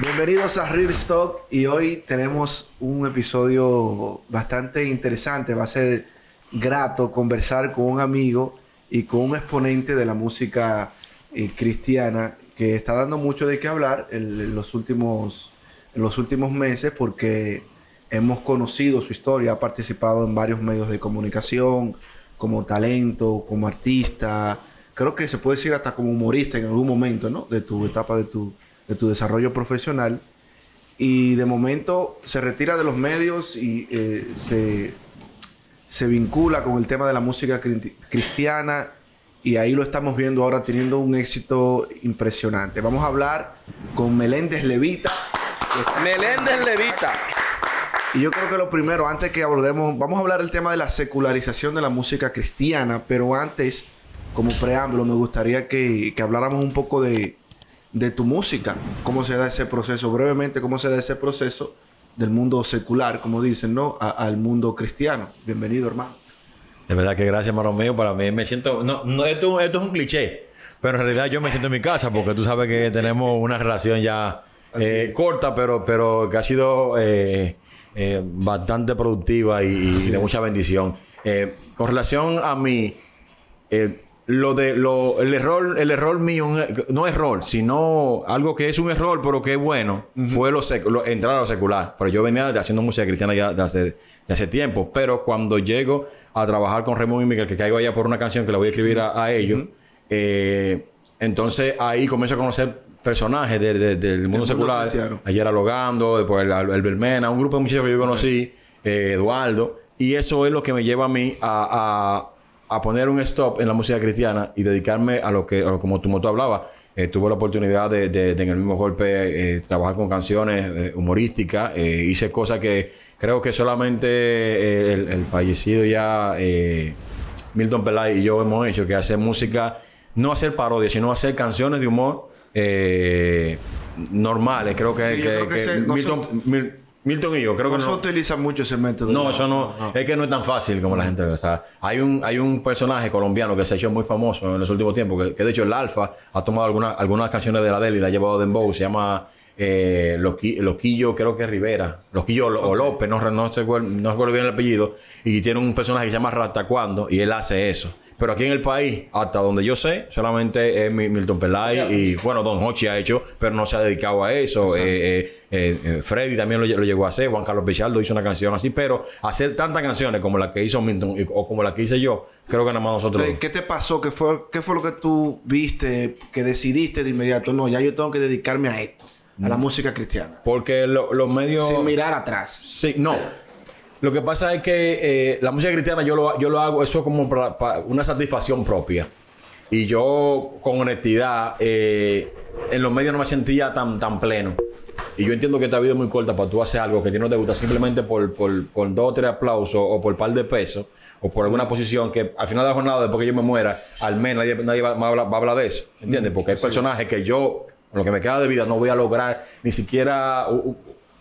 Bienvenidos a Real Stock y hoy tenemos un episodio bastante interesante. Va a ser grato conversar con un amigo y con un exponente de la música eh, cristiana que está dando mucho de qué hablar en, los últimos, en los últimos meses porque hemos conocido su historia, ha participado en varios medios de comunicación como talento, como artista, creo que se puede decir hasta como humorista en algún momento, ¿no? De tu etapa de tu, de tu desarrollo profesional. Y de momento se retira de los medios y eh, se, se vincula con el tema de la música cristiana y ahí lo estamos viendo ahora teniendo un éxito impresionante. Vamos a hablar con Meléndez Levita. Meléndez Levita. Y yo creo que lo primero, antes que abordemos, vamos a hablar del tema de la secularización de la música cristiana, pero antes como preámbulo, me gustaría que, habláramos un poco de, tu música, cómo se da ese proceso, brevemente, cómo se da ese proceso del mundo secular, como dicen, ¿no? al mundo cristiano. Bienvenido, hermano. De verdad que gracias, hermano mío. Para mí me siento... No, no esto, esto es un cliché, pero en realidad yo me siento en mi casa porque tú sabes que tenemos una relación ya eh, corta, pero, pero que ha sido eh, eh, bastante productiva y, de mucha bendición. con relación a mí lo de lo, el error el error mío no error sino algo que es un error pero que es bueno fue lo, entrar a lo secular. Pero yo venía haciendo música cristiana ya de hace, hace tiempo. Pero cuando llego a trabajar con Remo y Miguel que caigo allá por una canción que la voy a escribir a, ellos eh, entonces ahí comienzo a conocer personajes del mundo secular. ayer alogando después el, el, Belmena un grupo de muchachos que yo conocí eh, Eduardo. Y eso es lo que me lleva a mí a a poner un stop en la música cristiana y dedicarme a lo que, como tu moto hablaba, eh, tuve la oportunidad de, de, en el mismo golpe eh, trabajar con canciones eh, humorísticas. hice cosas que creo que solamente el, fallecido ya Milton Pelay y yo hemos hecho, que hacer música, no hacer parodias, sino hacer canciones de humor normales. Creo que, Milton, Milton y yo, creo que no. se utiliza mucho ese método. No, eso no, Es que no es tan fácil como la gente ve. O sea, hay un, hay un personaje colombiano que se ha hecho muy famoso en los últimos tiempos, que, de hecho el Alfa ha tomado algunas algunas canciones de la Deli y la ha llevado de Dembow. Se llama eh, Loquillo, creo que Rivera. Loquillo o López, no, no, no, sé, no recuerdo bien el apellido. Y tiene un personaje que se llama Ratacuando y él hace eso. Pero aquí en el país, hasta donde yo sé, solamente es Milton Pelay y, bueno, Don Hochi ha hecho, pero no se ha dedicado a eso. Eh, eh, eh, Freddy también lo, llegó a hacer, Juan Carlos Pichardo hizo una canción así, pero hacer tantas canciones como la que hizo Milton o como la que hice yo, creo que nada más nosotros. ¿Qué te pasó? ¿Qué fue, ¿Qué fue lo que tú viste, que decidiste de inmediato? No, ya yo tengo que dedicarme a esto, a la mm. música cristiana. Porque los medios. Sin mirar atrás. Sí, no. Lo que pasa es que eh, la música cristiana yo lo, yo lo hago, eso es como para, una satisfacción propia. Y yo, con honestidad, eh, en los medios no me sentía tan, tan pleno. Y yo entiendo que esta vida es muy corta para tú hacer algo que a ti no te gusta simplemente por, por, por dos o tres aplausos o por par de pesos o por alguna posición que al final de la jornada, después que yo me muera, al menos nadie, va, a hablar, de eso. ¿Entiendes? Porque hay personajes que yo, con lo que me queda de vida, no voy a lograr ni siquiera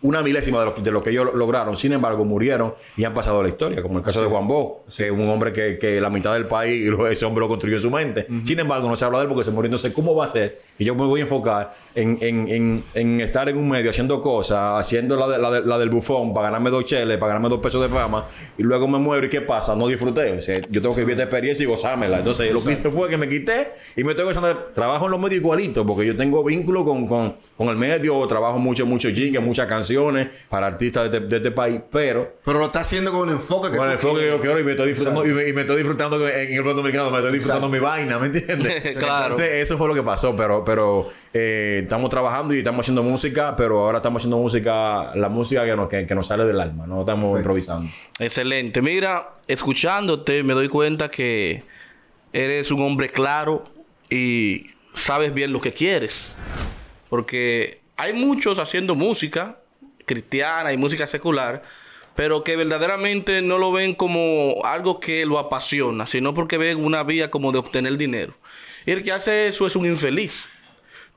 una milésima de lo, de lo que ellos lograron. Sin embargo, murieron y han pasado la historia, como el caso de Juan Bo, que es un hombre que, la mitad del país, ese hombre lo construyó en su mente. Sin embargo, no se habla de él porque se murió. Entonces, ¿cómo va a ser? Y yo me voy a enfocar en, estar en un medio haciendo cosas, haciendo la, del bufón para ganarme dos cheles, para ganarme dos pesos de fama, y luego me muero. ¿Y qué pasa? No disfruté. O sea, yo tengo que vivir esta experiencia y gozármela. Entonces, lo que hice fue que me quité y me estoy gozando. Trabajo en los medios igualitos porque yo tengo vínculo con, con, el medio, trabajo mucho, mucho jingle, muchas canciones para artistas de, este país, pero... Pero lo está haciendo con el enfoque que Con el enfoque que yo quiero y me estoy disfrutando, y me, estoy disfrutando en el plano dominicano, me estoy disfrutando mi vaina, ¿me entiendes? claro. Entonces, eso fue lo que pasó, pero, pero eh, estamos trabajando y estamos haciendo música, pero ahora estamos haciendo música, la música que nos, que, nos sale del alma, no estamos improvisando. Excelente. Mira, escuchándote me doy cuenta que eres un hombre claro y sabes bien lo que quieres. Porque hay muchos haciendo música cristiana y música secular, pero que verdaderamente no lo ven como algo que lo apasiona, sino porque ven una vía como de obtener dinero. Y el que hace eso es un infeliz.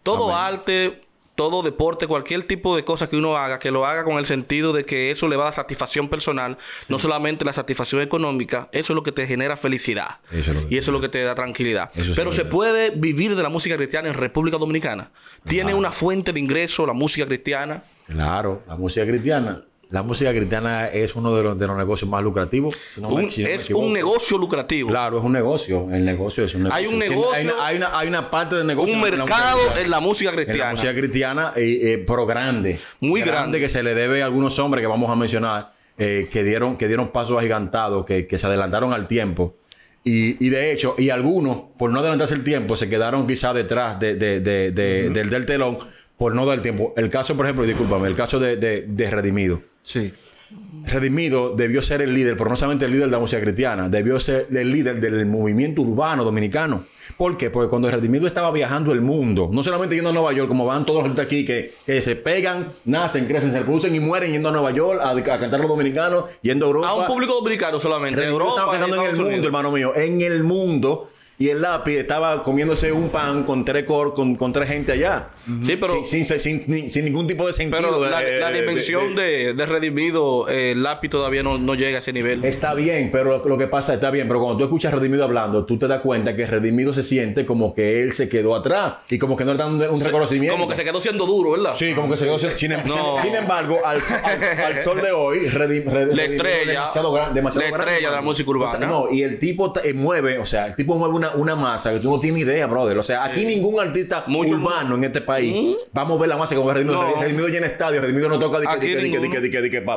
Todo arte todo deporte, cualquier tipo de cosa que uno haga, que lo haga con el sentido de que eso le va a dar satisfacción personal, no solamente la satisfacción económica, eso es lo que te genera felicidad. Eso es y eso es lo que te da tranquilidad. Eso Pero se puede vivir de la música cristiana en República Dominicana. Tiene una fuente de ingreso la música cristiana. Claro, la música cristiana. La música cristiana es uno de los, de los negocios más lucrativos. si no me- Un- si no me es un negocio lucrativo. Claro, es un negocio. El negocio es un negocio. Hay un negocio- Hay una, hay una, hay una parte del negocio. un la mercado cristiana. en la música En la cristiana. música cristiana, eh, eh, pero grande. Muy grande. que se le debe a algunos hombres que vamos a mencionar, eh, que, dieron, que dieron pasos agigantados, que, que se adelantaron al tiempo. Y, y de hecho, y algunos, por no adelantarse el tiempo, se quedaron quizás detrás de, de- de- de- del, del telón por no dar el tiempo. El caso, por ejemplo, discúlpame, el caso de Redimido. Sí. Redimido debió ser el líder, pero no solamente el líder de la música cristiana, debió ser el líder del movimiento urbano dominicano. ¿Por qué? Porque cuando Redimido estaba viajando el mundo, no solamente yendo a Nueva York, como van todos los de aquí, que, que se pegan, nacen, crecen, se reproducen y mueren yendo a Nueva York a, a cantar los dominicanos, yendo a Europa. A un público dominicano solamente. Redimido Europa, estaba cantando en el mundo, Unidos. hermano mío, en el mundo. Y el lápiz estaba comiéndose un pan con tres, cor- con, con tres gente allá. Sí, pero- Sin, sin- sin- sin- sin ningún tipo de sentido. Pero la, de- de- dimensión de- de, de Redimido, eh, el lápiz todavía no, no llega a ese nivel. Está bien, pero lo, lo que pasa está bien, pero cuando tú escuchas a Redimido hablando, tú te das cuenta que Redimido se siente como que él se quedó atrás y como que no le dan un, un reconocimiento. Como que se quedó siendo duro, ¿verdad? Sí, como que se quedó sin, em- No. sin embargo, al, al- al sol de hoy, Redim- Red- La estrella, demasiado gran- demasiado la grande, estrella de la música urbana. O sea, no, y el tipo eh, mueve, o sea, el tipo mueve una, una masa que tú no tienes idea, brother. O sea, aquí ningún artista Mucho- urbano en este país va a mover la masa como Redimido. No. Redimido llena estadio, Redimido no toca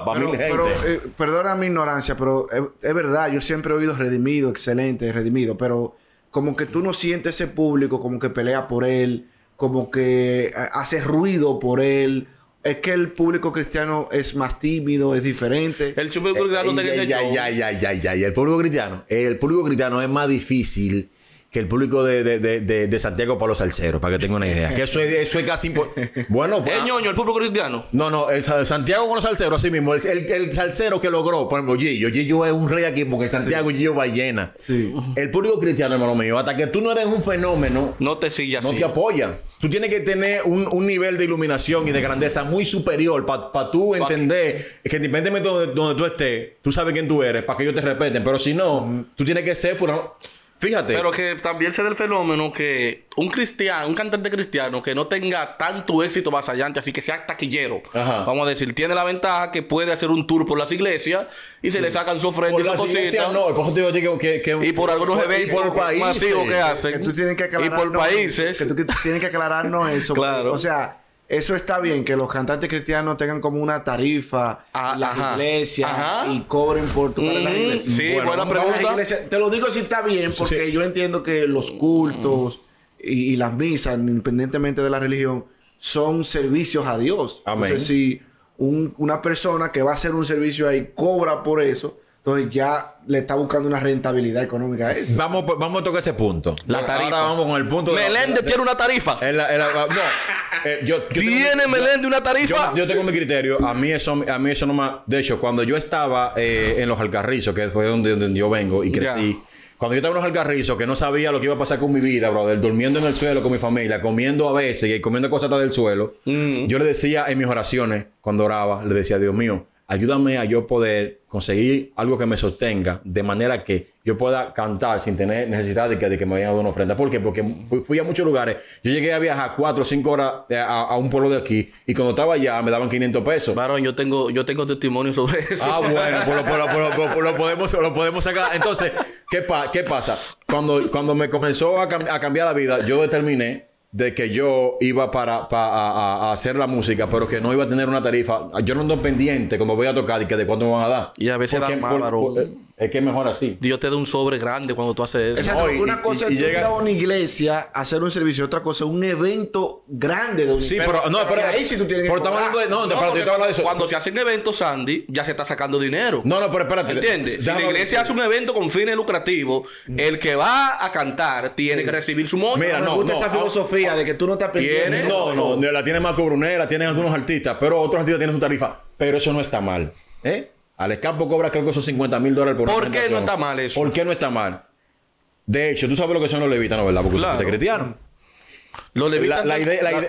pa, mil gente. pero, eh, perdona mi ignorancia, pero es, es verdad, yo siempre he oído redimido, excelente, redimido, pero como que tú no sientes ese público como que pelea por él, como que eh, hace ruido por él. Es que el público cristiano es más tímido, es diferente. El super cristiano Eh, ese ya, ya, ya, ya, ya, ya. El público cristiano. El público cristiano es más difícil que el público de, de, de, de, de Santiago para los salseros, para que tengan una idea. Que eso es, eso es casi impo- Bueno, pues, Es ñoño, el público cristiano. no, no, el Sa- Santiago con los salseros, así mismo. El, el, el salsero que logró, por ejemplo, Gillo. Gillo es un rey aquí porque Santiago Gillo ballena. Sí. El público cristiano, hermano mío, hasta que tú no eres un fenómeno, No te sigue no así. te apoyan. Tú tienes que tener un, un nivel de iluminación y de grandeza muy superior para tú entender que independientemente de donde, donde tú estés, tú sabes quién tú eres, para que ellos te respeten. Pero si no, tú tienes que ser fuera. Fíjate. Pero que también se da el fenómeno que un cristiano, un cantante cristiano que no tenga tanto éxito vasallante, así que sea taquillero, Ajá. vamos a decir, tiene la ventaja que puede hacer un tour por las iglesias y se le sacan su ofrenda y su cosita. no, por eso te digo que, que- que- Y por algunos eventos por países. masivos que hacen. que tú tienes que Y por países. Que tú que tienes que aclararnos eso. Claro. O sea, eso está bien, que los cantantes cristianos tengan como una tarifa Ah, las ajá. iglesias Ajá. y cobren por tocar en las Mm, iglesias. sí, buena pregunta. iglesias- Te lo digo si está bien, porque sí. yo entiendo que los cultos y, y las misas, independientemente de la religión, son servicios a Dios. Amén. Entonces, si un- una persona que va a hacer un servicio ahí cobra por eso, entonces ya le está buscando una rentabilidad económica a eso. Vamos, vamos a tocar ese punto. La tarifa. Ahora vamos con el punto de. Meléndez tiene una tarifa. En la- en la- no, eh, yo, yo tengo ¿Tiene mi- Meléndez una tarifa? yo tengo mi criterio. A mí eso, a mí eso no me. De hecho, cuando yo estaba eh, en los Alcarrizos, que fue donde, donde yo vengo y Ya. crecí. Cuando yo estaba en los Alcarrizos, que no sabía lo que iba a pasar con mi vida, brother, durmiendo en el suelo con mi familia, comiendo a veces y comiendo cosas del suelo, Mm. yo le decía en mis oraciones, cuando oraba, le decía, Dios mío, ayúdame a yo poder conseguir algo que me sostenga de manera que yo pueda cantar sin tener necesidad de que, de que me vayan a dar una ofrenda. ¿Por qué? Porque fui, fui a muchos lugares. Yo llegué a viajar cuatro o cinco horas eh, a, a un pueblo de aquí y cuando estaba allá me daban 500 pesos. Varón, yo tengo, yo tengo testimonio sobre eso. Ah, bueno, pues lo, pues lo- pues pues lo podemos, lo podemos sacar. Entonces, ¿qué, pa- qué pasa? Cuando, cuando me comenzó a, cam- a cambiar la vida, yo determiné de que yo iba para, pa- a, hacer la música, pero que no iba a tener una tarifa. Yo no ando pendiente cuando voy a tocar y que de cuánto me van a dar. Y a veces Porque- dan más, por- varón. por- es que es mejor así. Dios te da un sobre grande cuando tú haces eso. Exacto, No, y- una cosa y es llega- ir a una iglesia a hacer un servicio, otra cosa es un evento grande de un Sí, pero, no, pero, ahí sí tú tienes que pero hablando de. No, No, espérate, porque yo te hablo de eso. Cuando se hacen eventos, Sandy, ya se está sacando dinero. No, no, pero espérate. ¿Entiendes? Si la iglesia hace un evento con fines lucrativos, el que va a cantar tiene que recibir su moño. Mira, me no, gusta no, esa ah, filosofía de que tú no estás pendiente. Tiene- No, no, no, la tiene Marco Brunera, tienen algunos artistas, pero otros artistas tienen su tarifa. Pero eso no está mal. ¿Eh? Alex Campo cobra creo que son 50 mil dólares por una ¿Por qué no está mal eso? ¿Por qué no está mal? De hecho, tú sabes lo que son los levitas, ¿no? ¿Verdad? Porque Claro. tú cristiano. Los levitas la idea, la, la-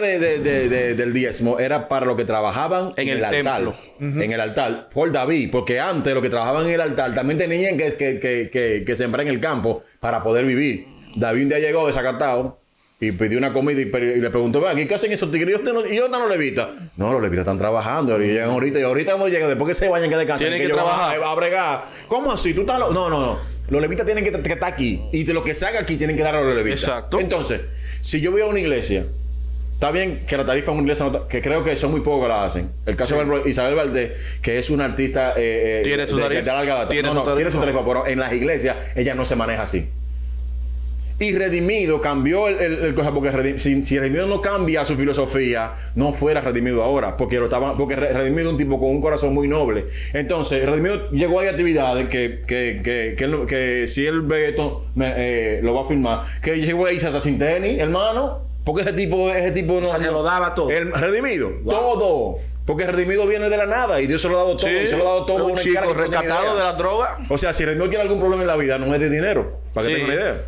de- de- de- de- del diezmo era para los que trabajaban En en, el el, altar. En el altar. Por David. Porque antes los que trabajaban en el altar también tenían que, que, que, que, que sembrar en el campo para poder vivir. David un día llegó desacatado y pidió una comida y, le preguntó, "Ven aquí, ¿qué hacen esos tigres? ¿Y dónde no- ¿Y dónde están los levitas? No, los levitas están trabajando. Y llegan ahorita. Y ahorita cuando llegan, después que se vayan, que descansen. Tienen que van trabajar. A, a bregar. ¿Cómo así? ¿Tú estás lo- No, no, no. Los levitas tienen que, que estar aquí. Y de lo que se haga aquí tienen que dar a los levitas. Exacto. Entonces, si yo voy a una iglesia, está bien que la tarifa en una iglesia, no que creo que son muy pocos que la hacen. El caso de Isabel Valdés, que es una artista eh, eh, Tiene su de- de- larga data. Tiene no, su no, tiene su tarifa, pero en las iglesias ella no se maneja así. Y Redimido cambió el, el- el cosa, porque si, si Redimido no cambia su filosofía, no fuera Redimido ahora, porque lo estaba, porque Re- Redimido es un tipo con un corazón muy noble. Entonces, Redimido llegó a actividades que, que, que, que, él no- que si él ve esto, me- eh, lo va a firmar, que llegó a irse hasta sin tenis, hermano, porque ese tipo, ese tipo no. sea, que lo daba todo. El Redimido, todo. Porque Redimido viene de la nada y Dios se lo ha dado todo. Sí, y se lo ha dado todo un una chico no rescatado de la droga. O sea, si Redimido tiene algún problema en la vida, no es de dinero. Para que tenga una idea.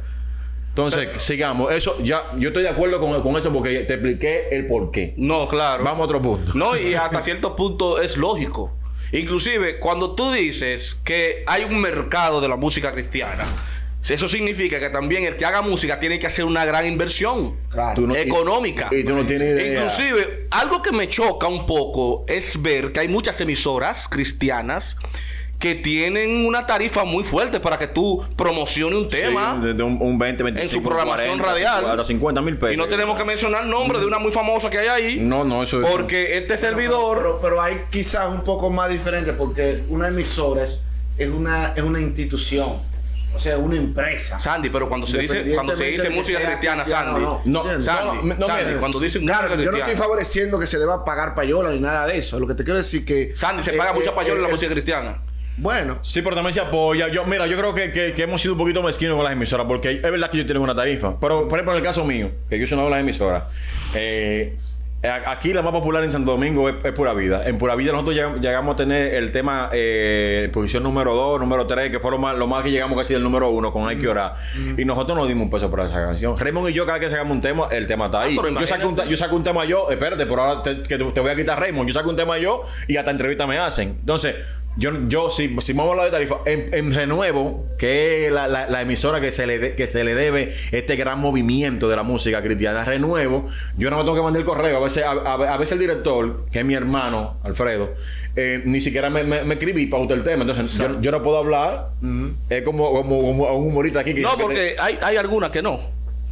Entonces, sigamos. Eso, ya, yo estoy de acuerdo con, con eso porque te expliqué el por qué. No, claro. Vamos a otro punto. No, y hasta cierto punto es lógico. Inclusive, cuando tú dices que hay un mercado de la música cristiana, eso significa que también el que haga música tiene que hacer una gran inversión Claro. Tú no- económica. Y, y tú no tienes idea. Inclusive, algo que me choca un poco es ver que hay muchas emisoras cristianas que tienen una tarifa muy fuerte para que tú promociones un tema. Sí, de, de un, un 20, 25, en su programación 40, radial. 50, 50 mil pesos. y no tenemos que mencionar el nombre de una muy famosa que hay ahí. No, no, eso es. Porque este servidor. Pero, pero hay quizás un poco más diferente porque una emisora es, es una, es una institución. O sea, una empresa. Sandy, pero cuando se dice, cuando se dice música cristiana, Sandy. no. No, no, no, Sandy, cuando dicen Claro, música yo no cristiana. estoy favoreciendo que se deba pagar payola ni nada de eso. Lo que te quiero decir que. Sandy, se eh, paga eh, mucha payola en la eh, música cristiana. Bueno, Sí, pero también se apoya. Yo, mira, yo creo que, que- que hemos sido un poquito mezquinos con las emisoras, porque es verdad que yo tengo una tarifa. Pero, por ejemplo, en el caso mío, que yo soy una de las emisoras, eh, aquí la más popular en Santo Domingo es, es Pura Vida. En Pura Vida nosotros llegamos, llegamos a tener el tema eh, posición número 2, número 3, que fue lo más, lo más que llegamos casi del número 1 con Hay que orar. Y nosotros no dimos un peso por esa canción. Raymond y yo, cada vez que sacamos un tema, el tema está ahí. Ah, pero yo, saco un, yo saco un tema yo, espérate, por ahora te, que te, te voy a quitar Raymond. Yo saco un tema yo y hasta entrevista me hacen. Entonces, yo, yo si, si vamos a hablar de tarifa, en, en Renuevo, que es la, la- la emisora que se, le de- que se le debe este gran movimiento de la música cristiana, Renuevo, yo no me tengo que mandar el correo. A veces, a, a- a veces el director, que es mi hermano, Alfredo, eh, ni siquiera me, me, me escribí para el tema. Entonces, yo, yo no puedo hablar. Es como, como, como a un humorista aquí que No, que te- porque hay, hay algunas que no.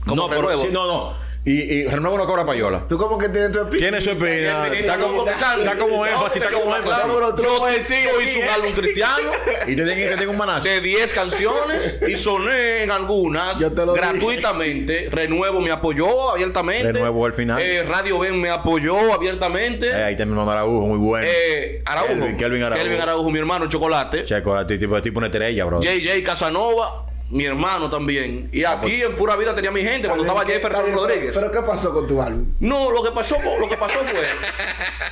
Como no, pero sí, no, no. Y, y Renuevo no cobra payola. tú como que tienes tu espíritu. Tiene su espina. Está como, está como énfasis, está como yo- énfasis. claro, pero tú yo un ¿eh? álbum cristiano Y te tienen que tener un manazo. de 10 canciones y soné en algunas Yo te lo dije. gratuitamente. Renuevo me apoyó abiertamente. Renuevo al final. Eh, Radio Ben me apoyó abiertamente. Eh, ahí está mi mamá Araújo, muy bueno. Eh, Araujo. Kelvin- Kelvin Araujo. Araujo, mi hermano, Chocolate. Ti, tipo, tipo una estrella, bro. JJ Casanova, mi hermano también. Y Ah, pues. aquí en Pura Vida tenía mi gente cuando estaba Está bien, Jefferson pero- Rodríguez. Pero, ¿qué pasó con tu álbum? No, lo que pasó, lo que pasó fue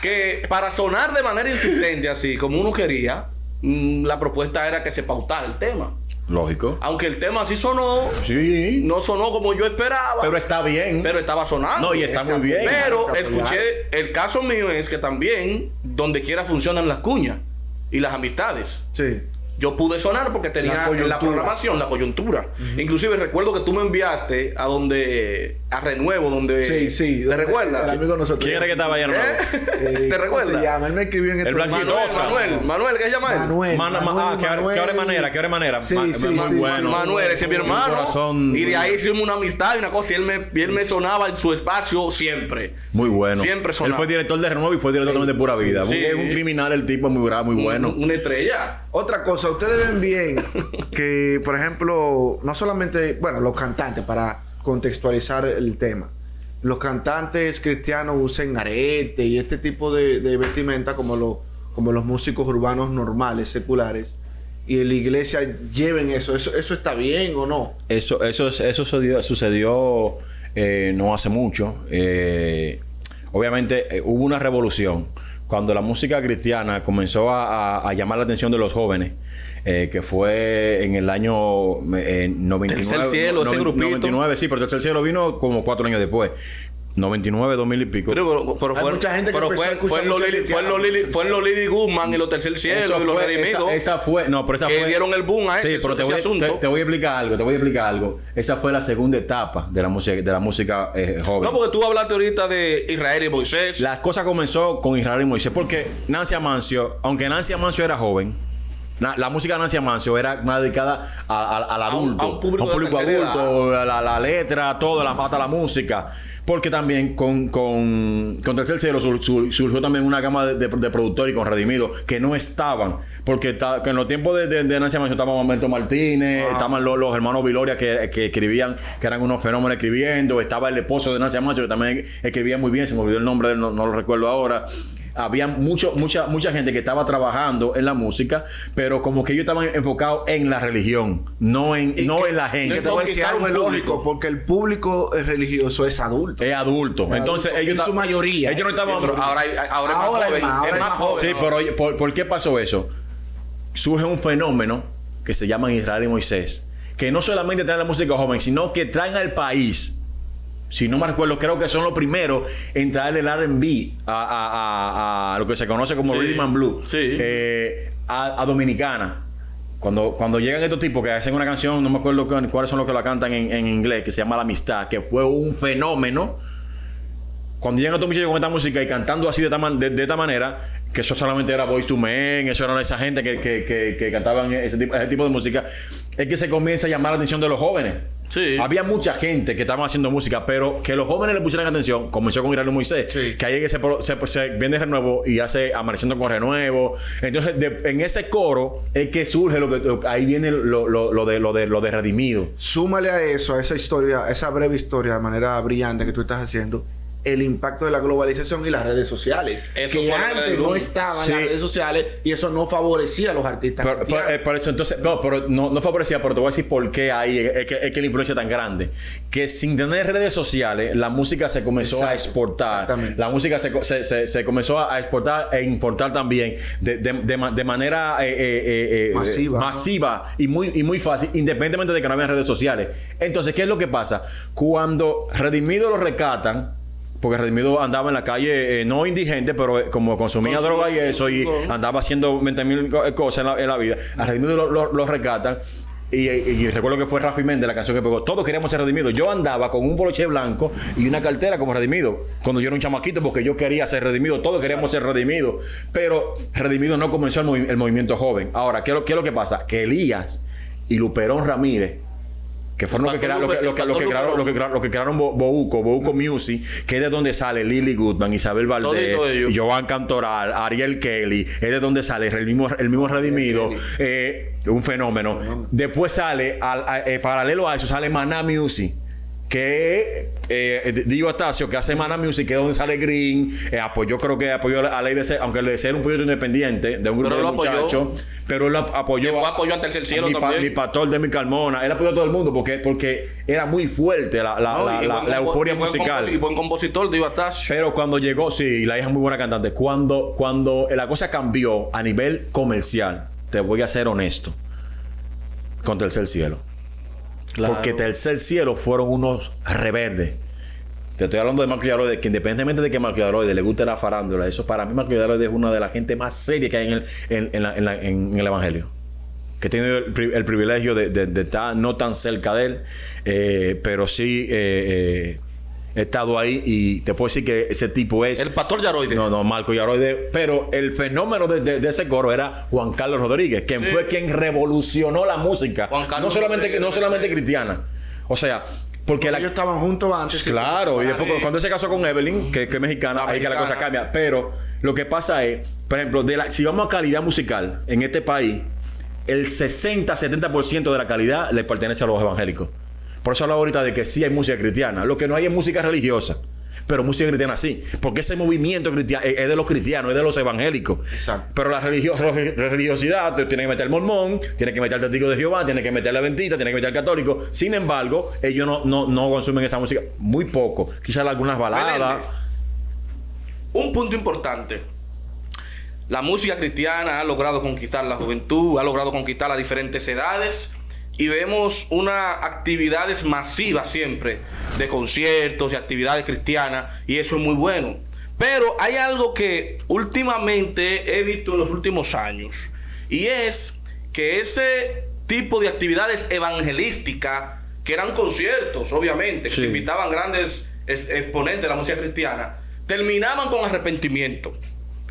que para sonar de manera insistente así como uno quería, mm, la propuesta era que se pautara el tema. Lógico. Aunque el tema sí sonó, Sí. no sonó como yo esperaba, Pero pero, está bien. estaba sonando. no, y está muy bien. Pero escuché, el caso mío es que también donde quiera funcionan las cuñas y las amistades. Sí. Yo pude sonar porque tenía La en programación la coyuntura. Inclusive recuerdo que tú me enviaste a donde a Renuevo, donde Sí, sí. ¿Te recuerdas? El amigo de nosotros. ¿Quién era que estaba allá? ¿Eh? Eh, ¿Te ¿cómo recuerdas? se llama? Él me escribió en El este blanquito. Manuel. Manuel, Manuel, ¿qué se llama él? Manuel. Mana- ma- ah, qué hora- qué hora de manera, qué hora manera. Sí, Ma- sí, muy sí, bueno. Manuel, ese es mi hermano. corazón. Y de ahí hicimos una amistad y una cosa. Y él me, y él me sonaba en su espacio siempre. Muy bueno. Siempre Él sonaba. fue director de Renuevo y fue director también de Pura Vida. Es un criminal el tipo, muy bravo, muy bueno. Un- Una estrella. Otra cosa, ustedes ven bien que, por ejemplo, no solamente, bueno, los cantantes, para contextualizar el tema, los cantantes cristianos usen arete y este tipo de, vestimenta como, lo- como los músicos urbanos normales, seculares, y en la iglesia lleven eso. ¿Eso, eso está bien o no? Eso, eso, es- eso sucedió, sucedió, eh, no hace mucho. Eh, obviamente eh, hubo una revolución cuando la música cristiana comenzó a, a- a llamar la atención de los jóvenes, eh, que fue en el año eh, 99. Tercer Cielo, ese noven- grupito. 99, sí, pero Tercer Cielo vino como cuatro años después. 99, 2000 y pico. Pero, pero, pero Hay fue, mucha gente que pero fue, fue en los Lili, fue en los. Lili, fue en los Lili Guzmán y los Tercer Cielo y los Redimidos. Esa, esa fue, no, pero esa que fue. dieron el boom a ese, Sí, pero ese te voy, a- asunto. te, te voy a explicar algo, te voy a explicar algo. Esa fue la segunda etapa de la música, de la música eh, joven. No, porque tú hablaste ahorita de Israel y Moisés. La cosa comenzó con Israel y Moisés, porque Nancy Amancio, aunque Nancy Amancio era joven, la música de Nancy Amancio era más dedicada a- a- al adulto, a un público adulto, la, la letra, todo, la pata, la música. Porque también con, con, con Tercer Cielo sur- sur- surgió también una gama de, de- de productores y con Redimido que no estaban. Porque ta- que en los tiempos de, de, de Nancy Amancio estaba Martínez, estaban los, los hermanos Viloria que, que escribían, que eran unos fenómenos escribiendo, estaba el esposo de Nancy Amancio que también escribía muy bien, se me olvidó el nombre no lo recuerdo ahora. Había mucho, mucha, mucha gente que estaba trabajando en la música, pero como que ellos estaban enfocados en la religión, no en, no que- en la Que gente. te voy a decir algo lógico, porque el público religioso es adulto. Es adulto. Es Entonces adulto, ellos en su mayoría. Ellos no estaban. Pero ahora, hay- ahora es más Ahora es joven. más, ahora es más joven. Sí, pero oye, ¿por, por qué pasó eso? Surge un fenómeno que se llama Israel y Moisés, que no solamente traen la música joven, sino que traen al país. Si no me recuerdo, creo que son los primeros en traer el RB a, a- a- a lo que se conoce como Sí. Rhythm and Blues Sí. eh, a, Dominicana. Cuando, cuando llegan estos tipos que hacen una canción, no me acuerdo cu- cuáles son los que la cantan en, en inglés, que se llama La Amistad, que fue un fenómeno cuando llegan estos muchachos con esta música y cantando así de esta, man- de, de esta manera, que eso solamente era Boys to Men, eso era esa gente que, que, que, que cantaban ese tipo, ese tipo de música, es que se comienza a llamar la atención de los jóvenes. Sí. Había mucha gente que estaba haciendo música, pero que los jóvenes le pusieran atención, comenzó con y Moisés, Sí. que ahí que se, se, se viene renuevo y hace amaneciendo con renuevo. Entonces, de- en ese coro es que surge lo que lo- ahí viene lo, lo, lo de lo de lo de redimido. Súmale a eso, a esa historia, a esa breve historia de manera brillante que tú estás haciendo, el impacto de la globalización y las redes sociales. Eso que antes no estaban Sí. las redes sociales y eso no favorecía a los artistas. Por, por- eh, por eso, entonces, no, pero no, no favorecía, pero te voy a decir por qué ahí es que, es que la influencia tan grande. Que sin tener redes sociales, la música se comenzó a exportar. La música se, se, se- se comenzó a exportar e importar también de, de- de ma- de manera eh, eh, eh, Masiva, ¿no? masiva y, muy, y muy fácil, independientemente de que no había redes sociales. Entonces, ¿qué es lo que pasa? Cuando Redimido lo rescatan, porque Redimido andaba en la calle, eh, no indigente, pero eh, como consumía droga y eso, y andaba haciendo 20 mil co- cosas en la, en la vida. A Redimido lo, lo- lo rescatan. Y, y- y recuerdo que fue Rafi Méndez la canción que pegó. Todos queríamos ser redimidos. Yo andaba con un poloche blanco y una cartera como redimido. Cuando yo era un chamaquito, porque yo quería ser redimido. Todos queríamos ser redimidos. Pero redimido no comenzó el, movi- el movimiento joven. Ahora, ¿qué qué es lo que pasa? Que Elías y Luperón Ramírez que fueron los que, crearon, lo que, crearon, lo que crearon, Bouco, Bouco Music, que es de donde sale Lily Goodman, Isabel Valdés. Joan Cantoral, Ariel Kelly, es de donde sale el mismo, el mismo Redimido, eh, un fenómeno. Después sale, al- a- eh, paralelo a eso, sale Maná Music. Que eh, Dio Astacio, que hace Mana Music, que es donde sale Green, eh, apoyó, creo que apoyó a Ley de Ser, aunque el de ser un proyecto independiente de un grupo Pero de muchachos, pero él apoyó. Después apoyó a Tercer Cielo mi, pa- también. mi pastor de mi Carmona, él apoyó a todo el mundo porque, porque era muy fuerte la, la, No, la- la- buen la euforia y musical. Y buen compositor, Dio Astacio. Pero cuando llegó, sí, la hija es muy buena cantante. Cuando, cuando la cosa cambió a nivel comercial, te voy a ser honesto, con Tercer Cielo. Claro. Porque Tercer Cielo fueron unos rebeldes. Te estoy hablando de Marco Yaroide, que independientemente de que Marco Yaroide le guste la farándula, eso para mí Marco Yaroide es una de las gente más serias que hay en el, en, en la- en la- en el Evangelio. Que tiene el, el privilegio de, de- de estar no tan cerca de él, eh, pero sí eh, eh, he estado ahí y te puedo decir que ese tipo es... El pastor Yaroide. No, no, Marco Yaroide. Pero el fenómeno de, de- de ese coro era Juan Carlos Rodríguez, quien Sí. fue quien revolucionó la música. Juan Carlos no solamente, Rodríguez. no solamente cristiana. O sea, porque la, Ellos estaban juntos antes. Claro, y después cuando se casó con Evelyn, que, que es mexicana, La ahí que la cosa mexicana. cambia. Pero lo que pasa es, por ejemplo, de la, si vamos a calidad musical en este país, el 60-70% de la calidad le pertenece a los evangélicos. Por eso hablo ahorita de que sí hay música cristiana. Lo que no hay es música religiosa. Pero música cristiana sí. Porque ese movimiento cristiano es es de los cristianos, es de los evangélicos. Exacto. Pero la religio- la religiosidad, tiene que meter el mormón, tiene que meter el testigo de Jehová, tiene que meter la adventista, tiene que meter el católico. Sin embargo, ellos no, no, no consumen esa música. Muy poco. Quizás algunas baladas. Meléndez. Un punto importante. la música cristiana ha logrado conquistar la juventud, ha logrado conquistar las diferentes edades y vemos unas actividades masivas siempre de conciertos y actividades cristianas y eso es muy bueno. Pero hay algo que últimamente he visto en los últimos años y es que ese tipo de actividades evangelísticas, que eran conciertos, obviamente, que se invitaban grandes exponentes de la música cristiana, terminaban con arrepentimiento.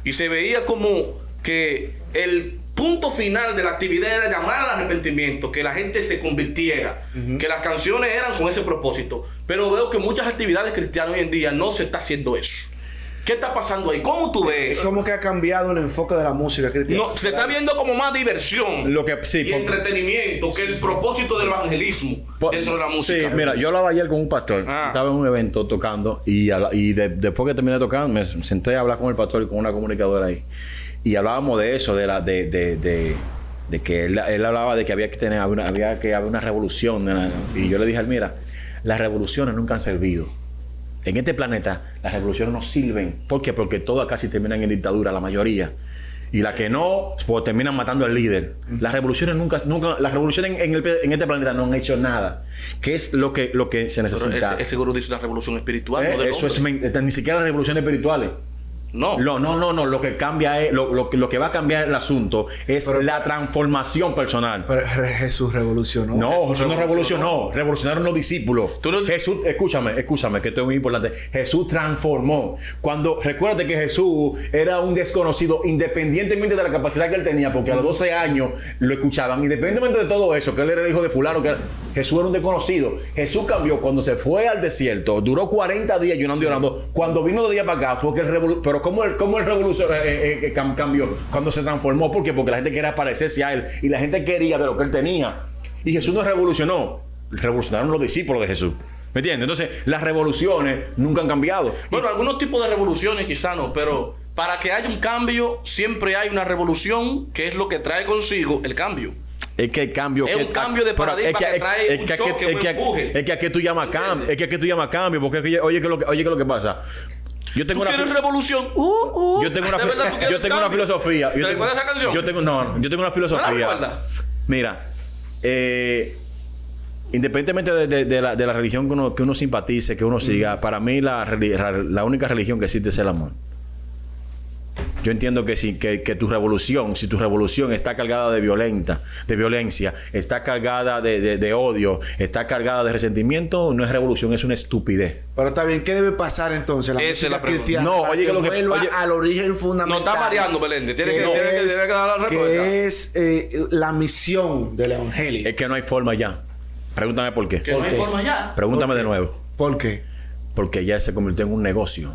Y se veía como que el punto final de la actividad era llamar al arrepentimiento, que la gente se convirtiera, que las canciones eran con ese propósito. Pero veo que muchas actividades cristianas hoy en día no se está haciendo eso. ¿Qué está pasando ahí? ¿Cómo tú ves? Es como que ha cambiado el enfoque de la música cristiana. No, se está viendo como más diversión Lo que, sí, y entretenimiento que el propósito del evangelismo por- dentro de la música. Sí, mira, yo hablaba ayer con un pastor. Ah. Estaba en un evento tocando y, habla- y de- después que terminé tocar me senté a hablar con el pastor y con una comunicadora ahí. Y hablábamos de eso, de la de, de, de, de que él, él hablaba de que había que tener había que haber una revolución. la- y yo le dije, mira, las revoluciones nunca han servido. En este planeta las revoluciones no sirven. ¿Por qué? Porque todas casi terminan en dictadura, la mayoría. Y las que no, pues terminan matando al líder. Las revoluciones nunca, nunca, las revoluciones en, el, en este planeta no han hecho nada. ¿Qué es lo que, lo que se Pero necesita? ese, ese gurú dice una revolución espiritual, Eh, no del eso es hombre. men- ni siquiera las revoluciones espirituales. No. No, no, no, no. Lo que cambia es, lo, lo, que- lo que va a cambiar el asunto es la transformación personal. Pero Jesús revolucionó. No, Jesús no revolucionó. revolucionó, revolucionaron los discípulos. Tú no- Jesús, escúchame, escúchame, que esto es muy importante. Jesús transformó. Cuando, recuérdate que Jesús era un desconocido, independientemente de la capacidad que él tenía, porque a los 12 años lo escuchaban, independientemente de todo eso, que él era el hijo de fulano, que era- Jesús era un desconocido. Jesús cambió cuando se fue al desierto, duró 40 días ayunando y orando. Cuando vino de día para acá, fue que revolucionó. Pero ¿cómo él, cómo él revolucionó, eh, eh, eh, cam- cambió? Cuando se transformó, ¿por qué? Porque la gente quería parecerse a él y la gente quería de lo que él tenía. Y Jesús no revolucionó, revolucionaron los discípulos de Jesús. ¿Me entiendes? Entonces, las revoluciones nunca han cambiado. Bueno, algunos tipos de revoluciones quizá no, pero para que haya un cambio, siempre hay una revolución que es lo que trae consigo el cambio. Es que el cambio. Es un cambio de paradigma que trae un que- choque, es un que- empuje. es que aquí tú llamas cambio. Es que aquí tú llamas cambio. Porque es que, oye, ¿qué es lo que, oye, ¿qué es lo que pasa? Yo tengo ¿Tú una. quieres revolución? Uh, uh. Yo tengo una, ¿De verdad yo tengo una filosofía. ¿Te Yo tengo, recuerdas esa canción? Yo tengo, no, no, yo tengo una filosofía. Mira, eh, independientemente de, de- de la, de la religión que uno, que uno simpatice, que uno siga, para mí la, la, la única religión que existe es el amor. Yo entiendo que si que, que tu revolución, si tu revolución está cargada de violenta, de violencia, está cargada de, de- de odio, está cargada de resentimiento, no es revolución, es una estupidez. Pero está bien, ¿qué debe pasar entonces? La Esa es la pregunta. cristiana No, oye, que que lo que- vuelva oye- al origen No fundamental. está mareando, Belende. Tiene que, que tiene que, es, tiene que dar la respuesta. que es, eh, la misión del evangelio. Es que no hay forma ya. Pregúntame por qué. Que no hay forma ya. Pregúntame de nuevo. ¿Por qué? Porque ya se convirtió en un negocio.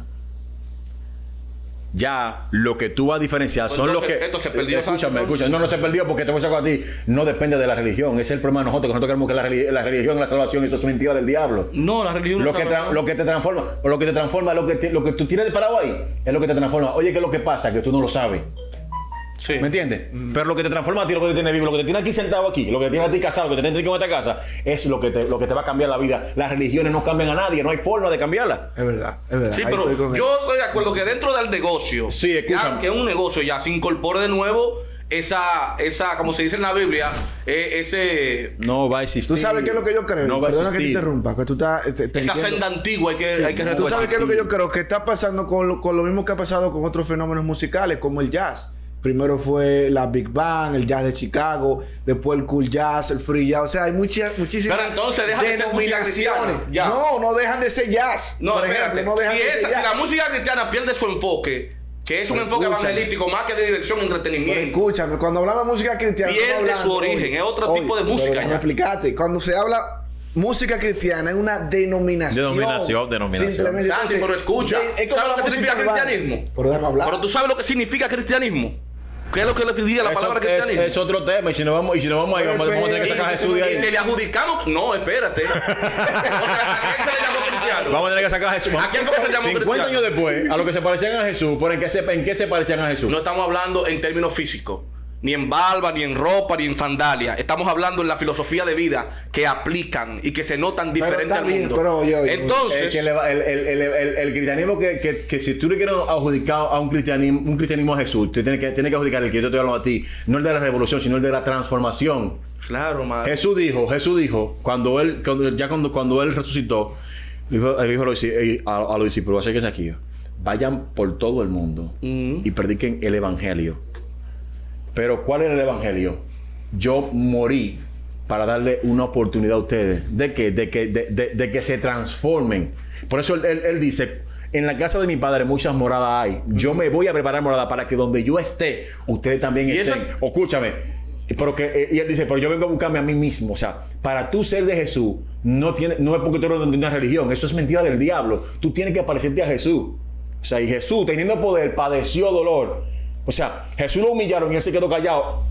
Ya lo que tú vas a diferenciar Pues son los entonces, que. esto se perdió, Escúchame, escúchame. No, no se perdió porque te voy a sacar a ti. No depende de la religión. Ese es el problema de nosotros. Que nosotros creemos que la, reli- la religión la salvación. Eso es mentira del diablo. No, la religión Lo no que, lo que te transforma, o lo que te transforma, lo que, te- lo que tú tienes parado ahí, es lo que te transforma. Oye, ¿qué es lo que pasa? Que tú no lo sabes. Sí. ¿Me entiendes? Pero lo que te transforma a ti, lo que te tiene vivo, lo que te tiene aquí sentado aquí, lo que te tiene a ti casado, lo que te tiene a ti con esta casa, es lo que, te, lo que te va a cambiar la vida. Las religiones no cambian a nadie, no hay forma de cambiarla. Es verdad, es verdad. Sí, Ahí pero estoy yo estoy de acuerdo que dentro del negocio, Sí, ya que es un negocio, ya se incorpore de nuevo esa, esa, como se dice en la Biblia, eh, ese, No va a existir. ¿Tú sabes qué es lo que yo creo? No va a Perdona que te interrumpa, que tú estás... te- te esa entiendo. senda antigua hay que, hay que Tú sabes qué es lo que yo creo que está pasando con lo, con lo mismo que ha pasado con otros fenómenos musicales, como el jazz. Primero fue la Big Bang, el jazz de Chicago, después el cool jazz, el free jazz. O sea, hay muchas, muchísimas Pero entonces deja de ser. No, no dejan de ser jazz. No, por ejemplo, no dejan si, de ser esa- si jazz. la música cristiana pierde su enfoque, que es un enfoque escúchame. evangelístico más que de dirección y Pero entretenimiento. escúchame, cuando hablamos de música cristiana. Pierde hablando- su origen, es otro tipo de música ya. explicarte. Cuando se habla música cristiana es una denominación. Denominación, denominación. Simplemente. Santi, pero escucha. de- es como ¿Sabes lo que significa cristianismo? Pero déjame hablar. Pero tú sabes lo que significa cristianismo. ¿Qué es lo que le diría la Eso palabra es, cristianismo? es otro tema. Y si no vamos, y si no vamos ahí, vamos, vamos a tener que sacar a Jesús de y se ahí. le adjudicamos. No, espérate. ¿A quién se le llamó cristiano? Vamos a tener que sacar a Jesús. ¿A quién fue que se llamó 50 cristiano? años después, a lo que se parecían a Jesús, ¿por en qué se, en qué se parecían a Jesús? No estamos hablando en términos físicos. Ni en barba, ni en ropa, ni en sandalia. Estamos hablando en la filosofía de vida que aplican y que se notan diferentes está al mundo. pero Entonces, El, que le va- el, el- el- el- el cristianismo que, que, que si tú le quieres adjudicar a un cristianismo, un cristianismo a Jesús, te tiene que, tiene que adjudicar el que yo te estoy hablando a ti, no el de la revolución, sino el de la transformación. claro, madre. Jesús dijo, Jesús dijo, cuando él, cuando- ya cuando, cuando él resucitó, dijo, él dijo a los, disci- a, a los discípulos, acérquense aquí, vayan por todo el mundo y prediquen el evangelio. Pero ¿cuál era el evangelio? Yo morí para darle una oportunidad a ustedes de que, de que, de, de- de que se transformen. Por eso él, él- él dice, en la casa de mi padre muchas moradas hay. Yo me voy a preparar morada para que donde yo esté, ustedes también Y eso- estén. Escúchame. Pero que, eh, y él dice, pero yo vengo a buscarme a mí mismo. O sea, para tú ser de Jesús, no, tiene, no es porque tú eres de una religión. Eso es mentira del diablo. Tú tienes que parecerte a Jesús. O sea, y Jesús, teniendo poder, padeció dolor. O sea, Jesús lo humillaron y él se quedó callado,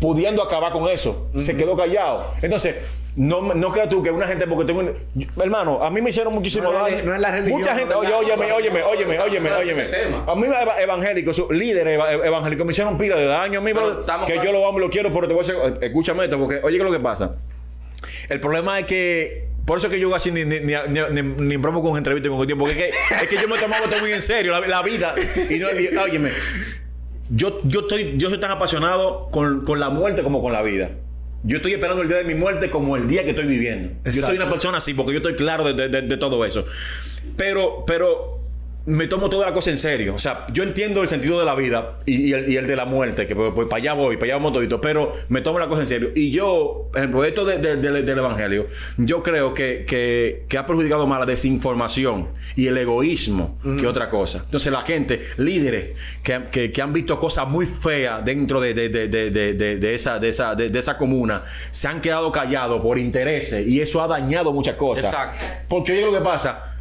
pudiendo acabar con eso. Se quedó callado. Entonces, no, no creas tú que una gente, porque tengo un- yo- hermano, a mí me hicieron muchísimo No daño. no es la religión, Mucha gente, oye, óyeme, óyeme, óyeme, óyeme, óyeme. A mí eva- evangélicos, líderes eva- evangélicos me hicieron pila de daño a mí, Pero estamos que yo lo amo y lo quiero, pero te voy a decir, escúchame esto, porque oye, ¿qué es lo que pasa? El problema es que. Por eso es que yo así ni, ni, ni, ni, ni broma con entrevistas con tiempo. Porque es que, es que yo me tomaba esto muy en serio, la, la vida. Y no, y- óyeme, yo, yo, estoy, yo soy tan apasionado con, con la muerte como con la vida. Yo estoy esperando el día de mi muerte como el día que estoy viviendo. Yo soy una persona así porque yo estoy claro de, de- de- de todo eso. Pero, pero me tomo toda la cosa en serio. O sea, yo entiendo el sentido de la vida y, y el, y el de la muerte, que pues, pues, para allá voy, para allá vamos todito, pero me tomo la cosa en serio. Y yo, en el proyecto de- de- de- del Evangelio, yo creo que, que- que ha perjudicado más la desinformación y el egoísmo que otra cosa. Entonces la gente, líderes, que, han visto cosas muy feas dentro de, esa, de, esa, de esa comuna, se han quedado callados por intereses y eso ha dañado muchas cosas. Exacto. Porque oye lo que pasa.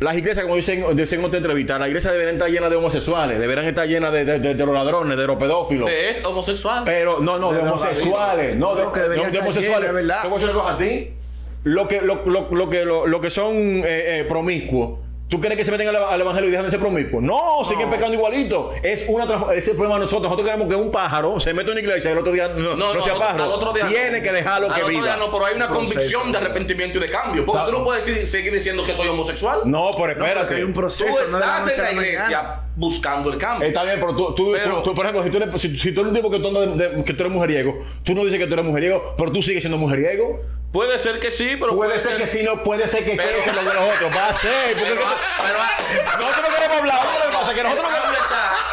Las iglesias, como dicen, dicen en otra entrevista, las iglesias deberían estar llenas de homosexuales, deberían estar llenas de, de- de- de los ladrones, de los pedófilos. Es homosexual. Pero no, no, de, De homosexuales. No, de, No, que estar homosexuales. ¿verdad? Te voy a decir cosa a ti. Lo que, lo, lo- lo que, lo, lo que son eh, eh, promiscuos. ¿Tú crees que se meten al, evangelio y dejan de ser promiscuos? No, siguen pecando igualito. Es una ese es problema de nosotros. Nosotros queremos que un pájaro se meta en una iglesia y el otro día no, no, sea al- pájaro. otro día Tiene no. que dejarlo que viva. día no, pero hay una Proceso. convicción de arrepentimiento y de cambio. Porque tú no puedes decir- seguir diciendo que soy homosexual. No, pero No, espérate. hay un Tú proceso, no de la estás en la la iglesia buscando el cambio. Está bien, pero tú, tú, Pero- tú- tú, por ejemplo, si tú, eres, si, si tú eres un tipo que tú, andas de- de- que tú eres mujeriego, tú no dices que tú eres mujeriego, pero tú sigues siendo mujeriego. Puede ser que sí, pero Puede ser que sí, no puede ser que Pero- quieres que lo de los otros. Va a ser. Porque Pero, pero, nosotros no queremos hablar. Oye, lo que pasa, que nosotros no queremos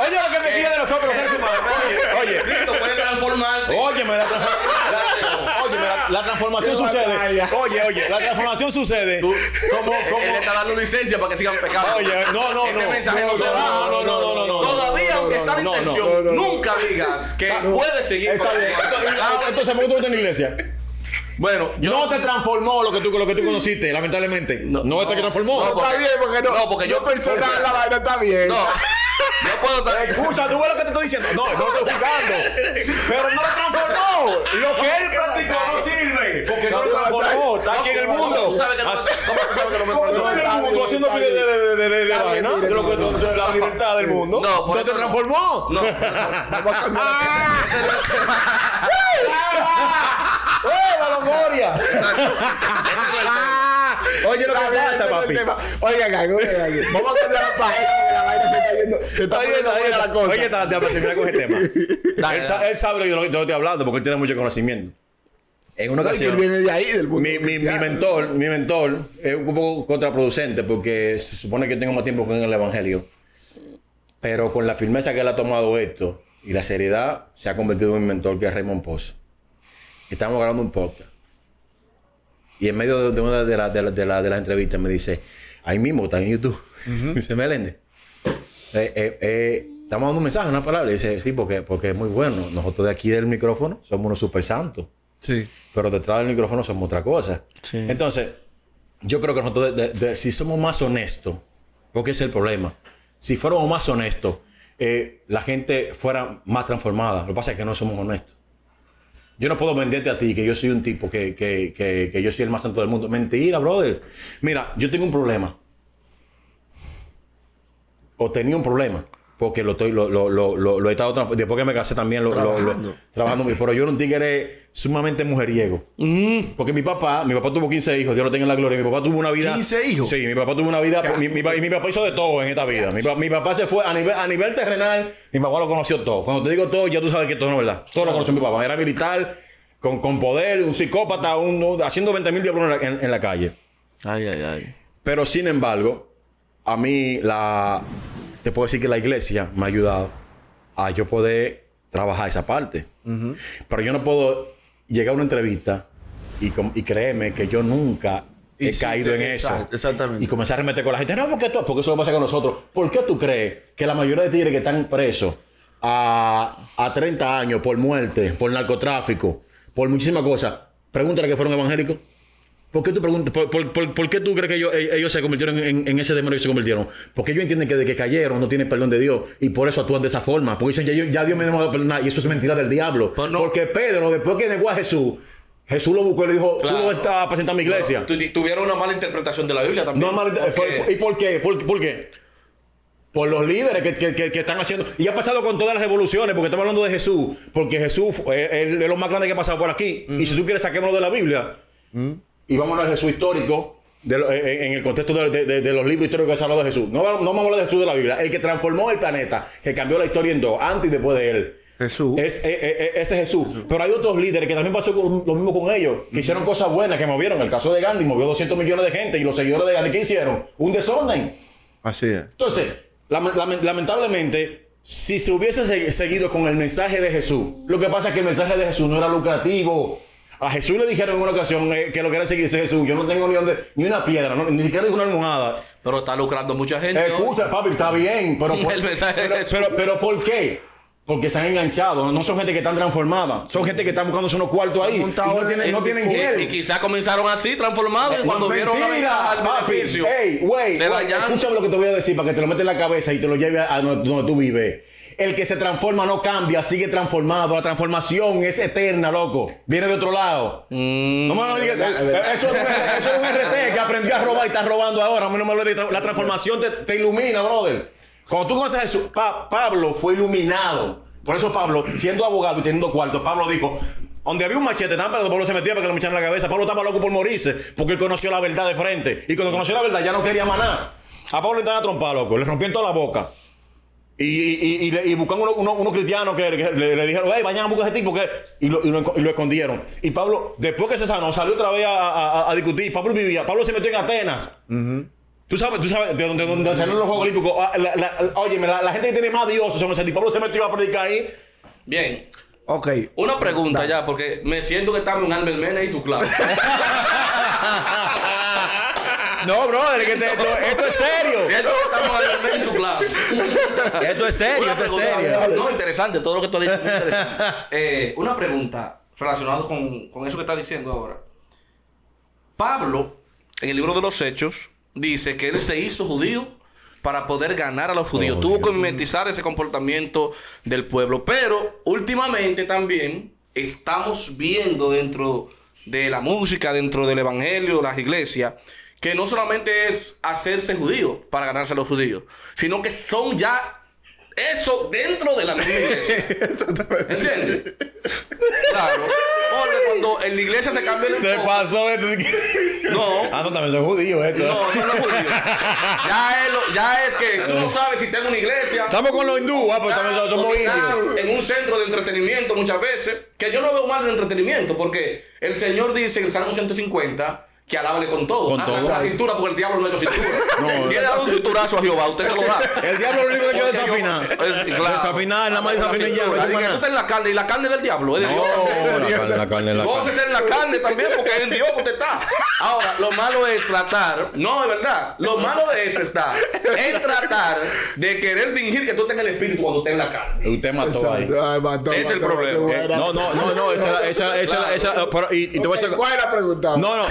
Oye, lo que me pide de nosotros, seres humanos. Oye, oye. Cristo puede transformarte. La, transfor- la- óyeme, la- la transformación sucede. Oye, oye, la transformación sucede. Tú- como, Él como, está dando licencia para que sigan pecando. Oye, no, no, no. mensaje no, No, se no, va. no, no, no, no, no. Todavía, aunque está no, intención, no, no, no. nunca digas que puedes seguir Está bien. pecando. Entonces, ¿por qué tú estás en la iglesia? Bueno, yo no te transformó lo que tú, lo que tú conociste, lamentablemente. No, No, te no. transformó. No, Está bien, porque no. No, porque yo- personal porque- la vaina está bien. No. Yo puedo estar. Escucha, tú ves lo que te estoy diciendo. No, no te estoy jugando. Pero no lo transformó. Lo que él practicó no sirve. Porque no lo transformó. Está aquí en el mundo. Tú sabes que no, Así- ¿Cómo tú sabes que no me ¿Cómo tú transformó? en el mundo haciendo de, la libertad del mundo. No, por ¿No te no. transformó? No. ¡Eh, Longoria! Oye, lo que pasa, no papi. oigan, oigan. Vamos a cambiar la página porque la vaina se está yendo. Se está oye, buena la cosa. oye, está- déjame terminar con el tema. Él, sabe que yo estoy hablando porque él tiene mucho conocimiento. En una No, que ocasión, viene de ahí, del mi, mi, mentor, mi mentor es un poco contraproducente porque se supone que tengo más tiempo con el Evangelio. Pero con la firmeza que él ha tomado esto y la seriedad, se ha convertido en mi mentor, que es Raymond Pozo. Estamos grabando un podcast. Y en medio de, de una de, la- de, la- de la- de las entrevistas me dice, ahí mismo, está en YouTube. Dice, Meléndez. eh, eh, eh, estamos dando un mensaje, una palabra. Y dice, sí, porque, porque es muy bueno. Nosotros de aquí del micrófono somos unos super santos. Sí. Pero detrás del micrófono somos otra cosa. Sí. Entonces, yo creo que nosotros, de- de- de- si somos más honestos, porque ese es el problema. Si fuéramos más honestos, eh, la gente fuera más transformada. Lo que pasa es que no somos honestos. Yo no puedo venderte a ti que yo soy un tipo que, que, que, yo soy el más santo del mundo. Mentira, brother. Mira, yo tengo un problema. O tenía un problema. Porque lo estoy, lo, lo, lo, he estado después que me casé también lo, Trabajando. trabajando. Pero yo era un tigre sumamente mujeriego. Porque mi papá, mi papá tuvo 15 hijos, Dios lo tenga en la gloria. Mi papá tuvo una vida. 15 hijos. Sí, mi papá tuvo una vida. Mi, mi pa- y mi papá hizo de todo en esta vida. Mi, pa- mi papá se fue a nivel, a nivel terrenal, mi papá lo conoció todo. Cuando te digo todo, ya tú sabes que todo no es verdad. Todo lo conoció mi papá. Era militar, con, con poder, un psicópata, un, haciendo 20 mil diablos en la- en- en la calle. Ay, ay, ay. Pero sin embargo, a mí la te puedo decir que la iglesia me ha ayudado a yo poder trabajar esa parte. Pero yo no puedo llegar a una entrevista y, y créeme que yo nunca he Y sí, caído en exacto, eso. exactamente. Y comenzar a remeter con la gente. No, porque tú, porque eso lo pasa con nosotros. ¿Por qué tú crees que la mayoría de tigres que están presos a, a 30 años por muerte, por narcotráfico, por muchísimas cosas, pregúntale que fueron evangélicos? ¿Por qué tú preguntas? ¿Por, por- por- por qué tú crees que ellos, eh, ellos se convirtieron en, en ese demonio que se convirtieron? Porque ellos entienden que de que cayeron no tienen perdón de Dios y por eso actúan de esa forma. Porque dicen, ya, ya Dios me no me va a perdonar y eso es mentira del diablo. Pues no. Porque Pedro, después que negó a Jesús, Jesús lo buscó y le dijo, Claro. tú no estás presentando mi iglesia. Tu- Tuvieron una mala interpretación de la Biblia también. No, ¿Y por qué? ¿Por, qué? Por los líderes que, que- que- que están haciendo. Y ha pasado con todas las revoluciones, porque estamos hablando de Jesús. Porque Jesús es lo más grande que ha pasado por aquí. Y si tú quieres, saquémoslo de la Biblia. Y vámonos al Jesús histórico. de lo- en el contexto de, de- de- de los libros históricos que se ha hablado de Jesús. No, vamos- no vamos a hablar de Jesús de la Biblia. El que transformó el planeta, que cambió la historia en dos, antes y después de él. Jesús. Es, eh, eh, ese Jesús. Pero hay otros líderes que también pasó con- lo mismo con ellos, que hicieron cosas buenas, que movieron. El caso de Gandhi movió 200 millones de gente y los seguidores de Gandhi, ¿qué hicieron? Un desorden. Así es. Entonces, lame- lame- lamentablemente, si se hubiese se- seguido con el mensaje de Jesús, lo que pasa es que el mensaje de Jesús no era lucrativo. A Jesús le dijeron en una ocasión eh, que lo que era seguirse Jesús. Yo no tengo ni, donde- ni una piedra, no- ni siquiera digo una almohada. Pero está lucrando mucha gente. Escucha, papi, está bien, pero por, El mensaje de pero, pero, pero ¿por qué? Porque se han enganchado, no son gente que están transformadas, son gente que están buscándose unos cuartos ahí. Y no tienen, en- no tienen Y, quizás comenzaron así, transformados, y cuando vieron la Mentira, ventaja, el papi. beneficio, Ey, güey, escúchame lo que te voy a decir para que te lo metas en la cabeza y te lo lleve a donde, donde tú vives. El que se transforma no cambia, sigue transformado. La transformación es eterna, loco. Viene de otro lado. Mm. No me digas, eh, eh, eso, es un, eso es un RT que aprendió a robar y está robando ahora. A mí no me lo tra- La transformación te, te ilumina, brother. Cuando tú conoces a Jesús, Pa- Pablo fue iluminado. Por eso Pablo, siendo abogado y teniendo cuarto, Pablo dijo, donde había un machete, tan pero Pablo se metía para que lo echaran en la cabeza. Pablo estaba loco por morirse porque él conoció la verdad de frente. Y cuando conoció la verdad ya no quería más nada. A Pablo le estaba trompa, loco. Le rompieron toda la boca. Y, y, y, y buscaron unos uno, unos cristianos que, que le, le dijeron, hey, vayan a buscar a ese tipo que... Y lo, y, lo, lo escondieron. Y Pablo, después que se sanó, salió otra vez a, a- a- a discutir. Pablo vivía, Pablo se metió en Atenas. Tú sabes, tú sabes, de donde, de donde salieron los Juegos Olímpicos. Ah, La, la, óyeme, la, la gente que tiene más son ese tipo. Pablo se metió a predicar ahí. Bien. Ok. Una pregunta ya, porque me siento que estamos en Albert Mena y su clase. No, brother, que te- esto, esto es serio. estamos clase. Esto es serio, esto es serio. No, interesante, todo lo que tú has dicho. muy interesante. Eh, una pregunta relacionada con, con eso que estás diciendo ahora. Pablo, en el libro de los Hechos, dice que él se hizo judío para poder ganar a los judíos. Oh, Tuvo Dios. que mimetizar ese comportamiento del pueblo. Pero últimamente también estamos viendo dentro de la música, dentro del evangelio, las iglesias, que no solamente es hacerse judío para ganarse a los judíos, sino que son ya eso dentro de la misma iglesia. ¿Entiendes? Claro. Porque cuando en la iglesia se cambia el Se enfoque- pasó. esto. No. Ah, no, también son judíos esto. No, eso no es judío. Ya es, lo- ya es que tú no sabes si tengo una iglesia. Estamos con los hindúes, ah, pues también somos indios. En un centro de entretenimiento muchas veces. Que yo no veo mal el entretenimiento. Porque el Señor dice en el Salmo 150 que alábale con todo. Con Ándase todo. la cintura porque el diablo no ha hecho cintura. No. Quiere dar un cinturazo a Jehová, usted se lo da. El diablo lo único que es yo- desafinar. Eh, claro. Desafinar, nada más desafinar y ya, Así que tú estás en la carne y la carne es del diablo, es de Dios. No, la carne, la carne, la carne. Gócese en la carne también porque es en Dios que usted está. Ahora, lo malo es tratar, no, es verdad, lo malo de eso está en tratar de querer fingir que tú en el espíritu cuando estés en la carne. Usted mató ahí. Ay, mató, Es el problema. Eh. No, no, no, no, esa, esa, esa, esa, pero, y, y te voy a Ok, decir. ¿Cuál es la pregunta? No, no.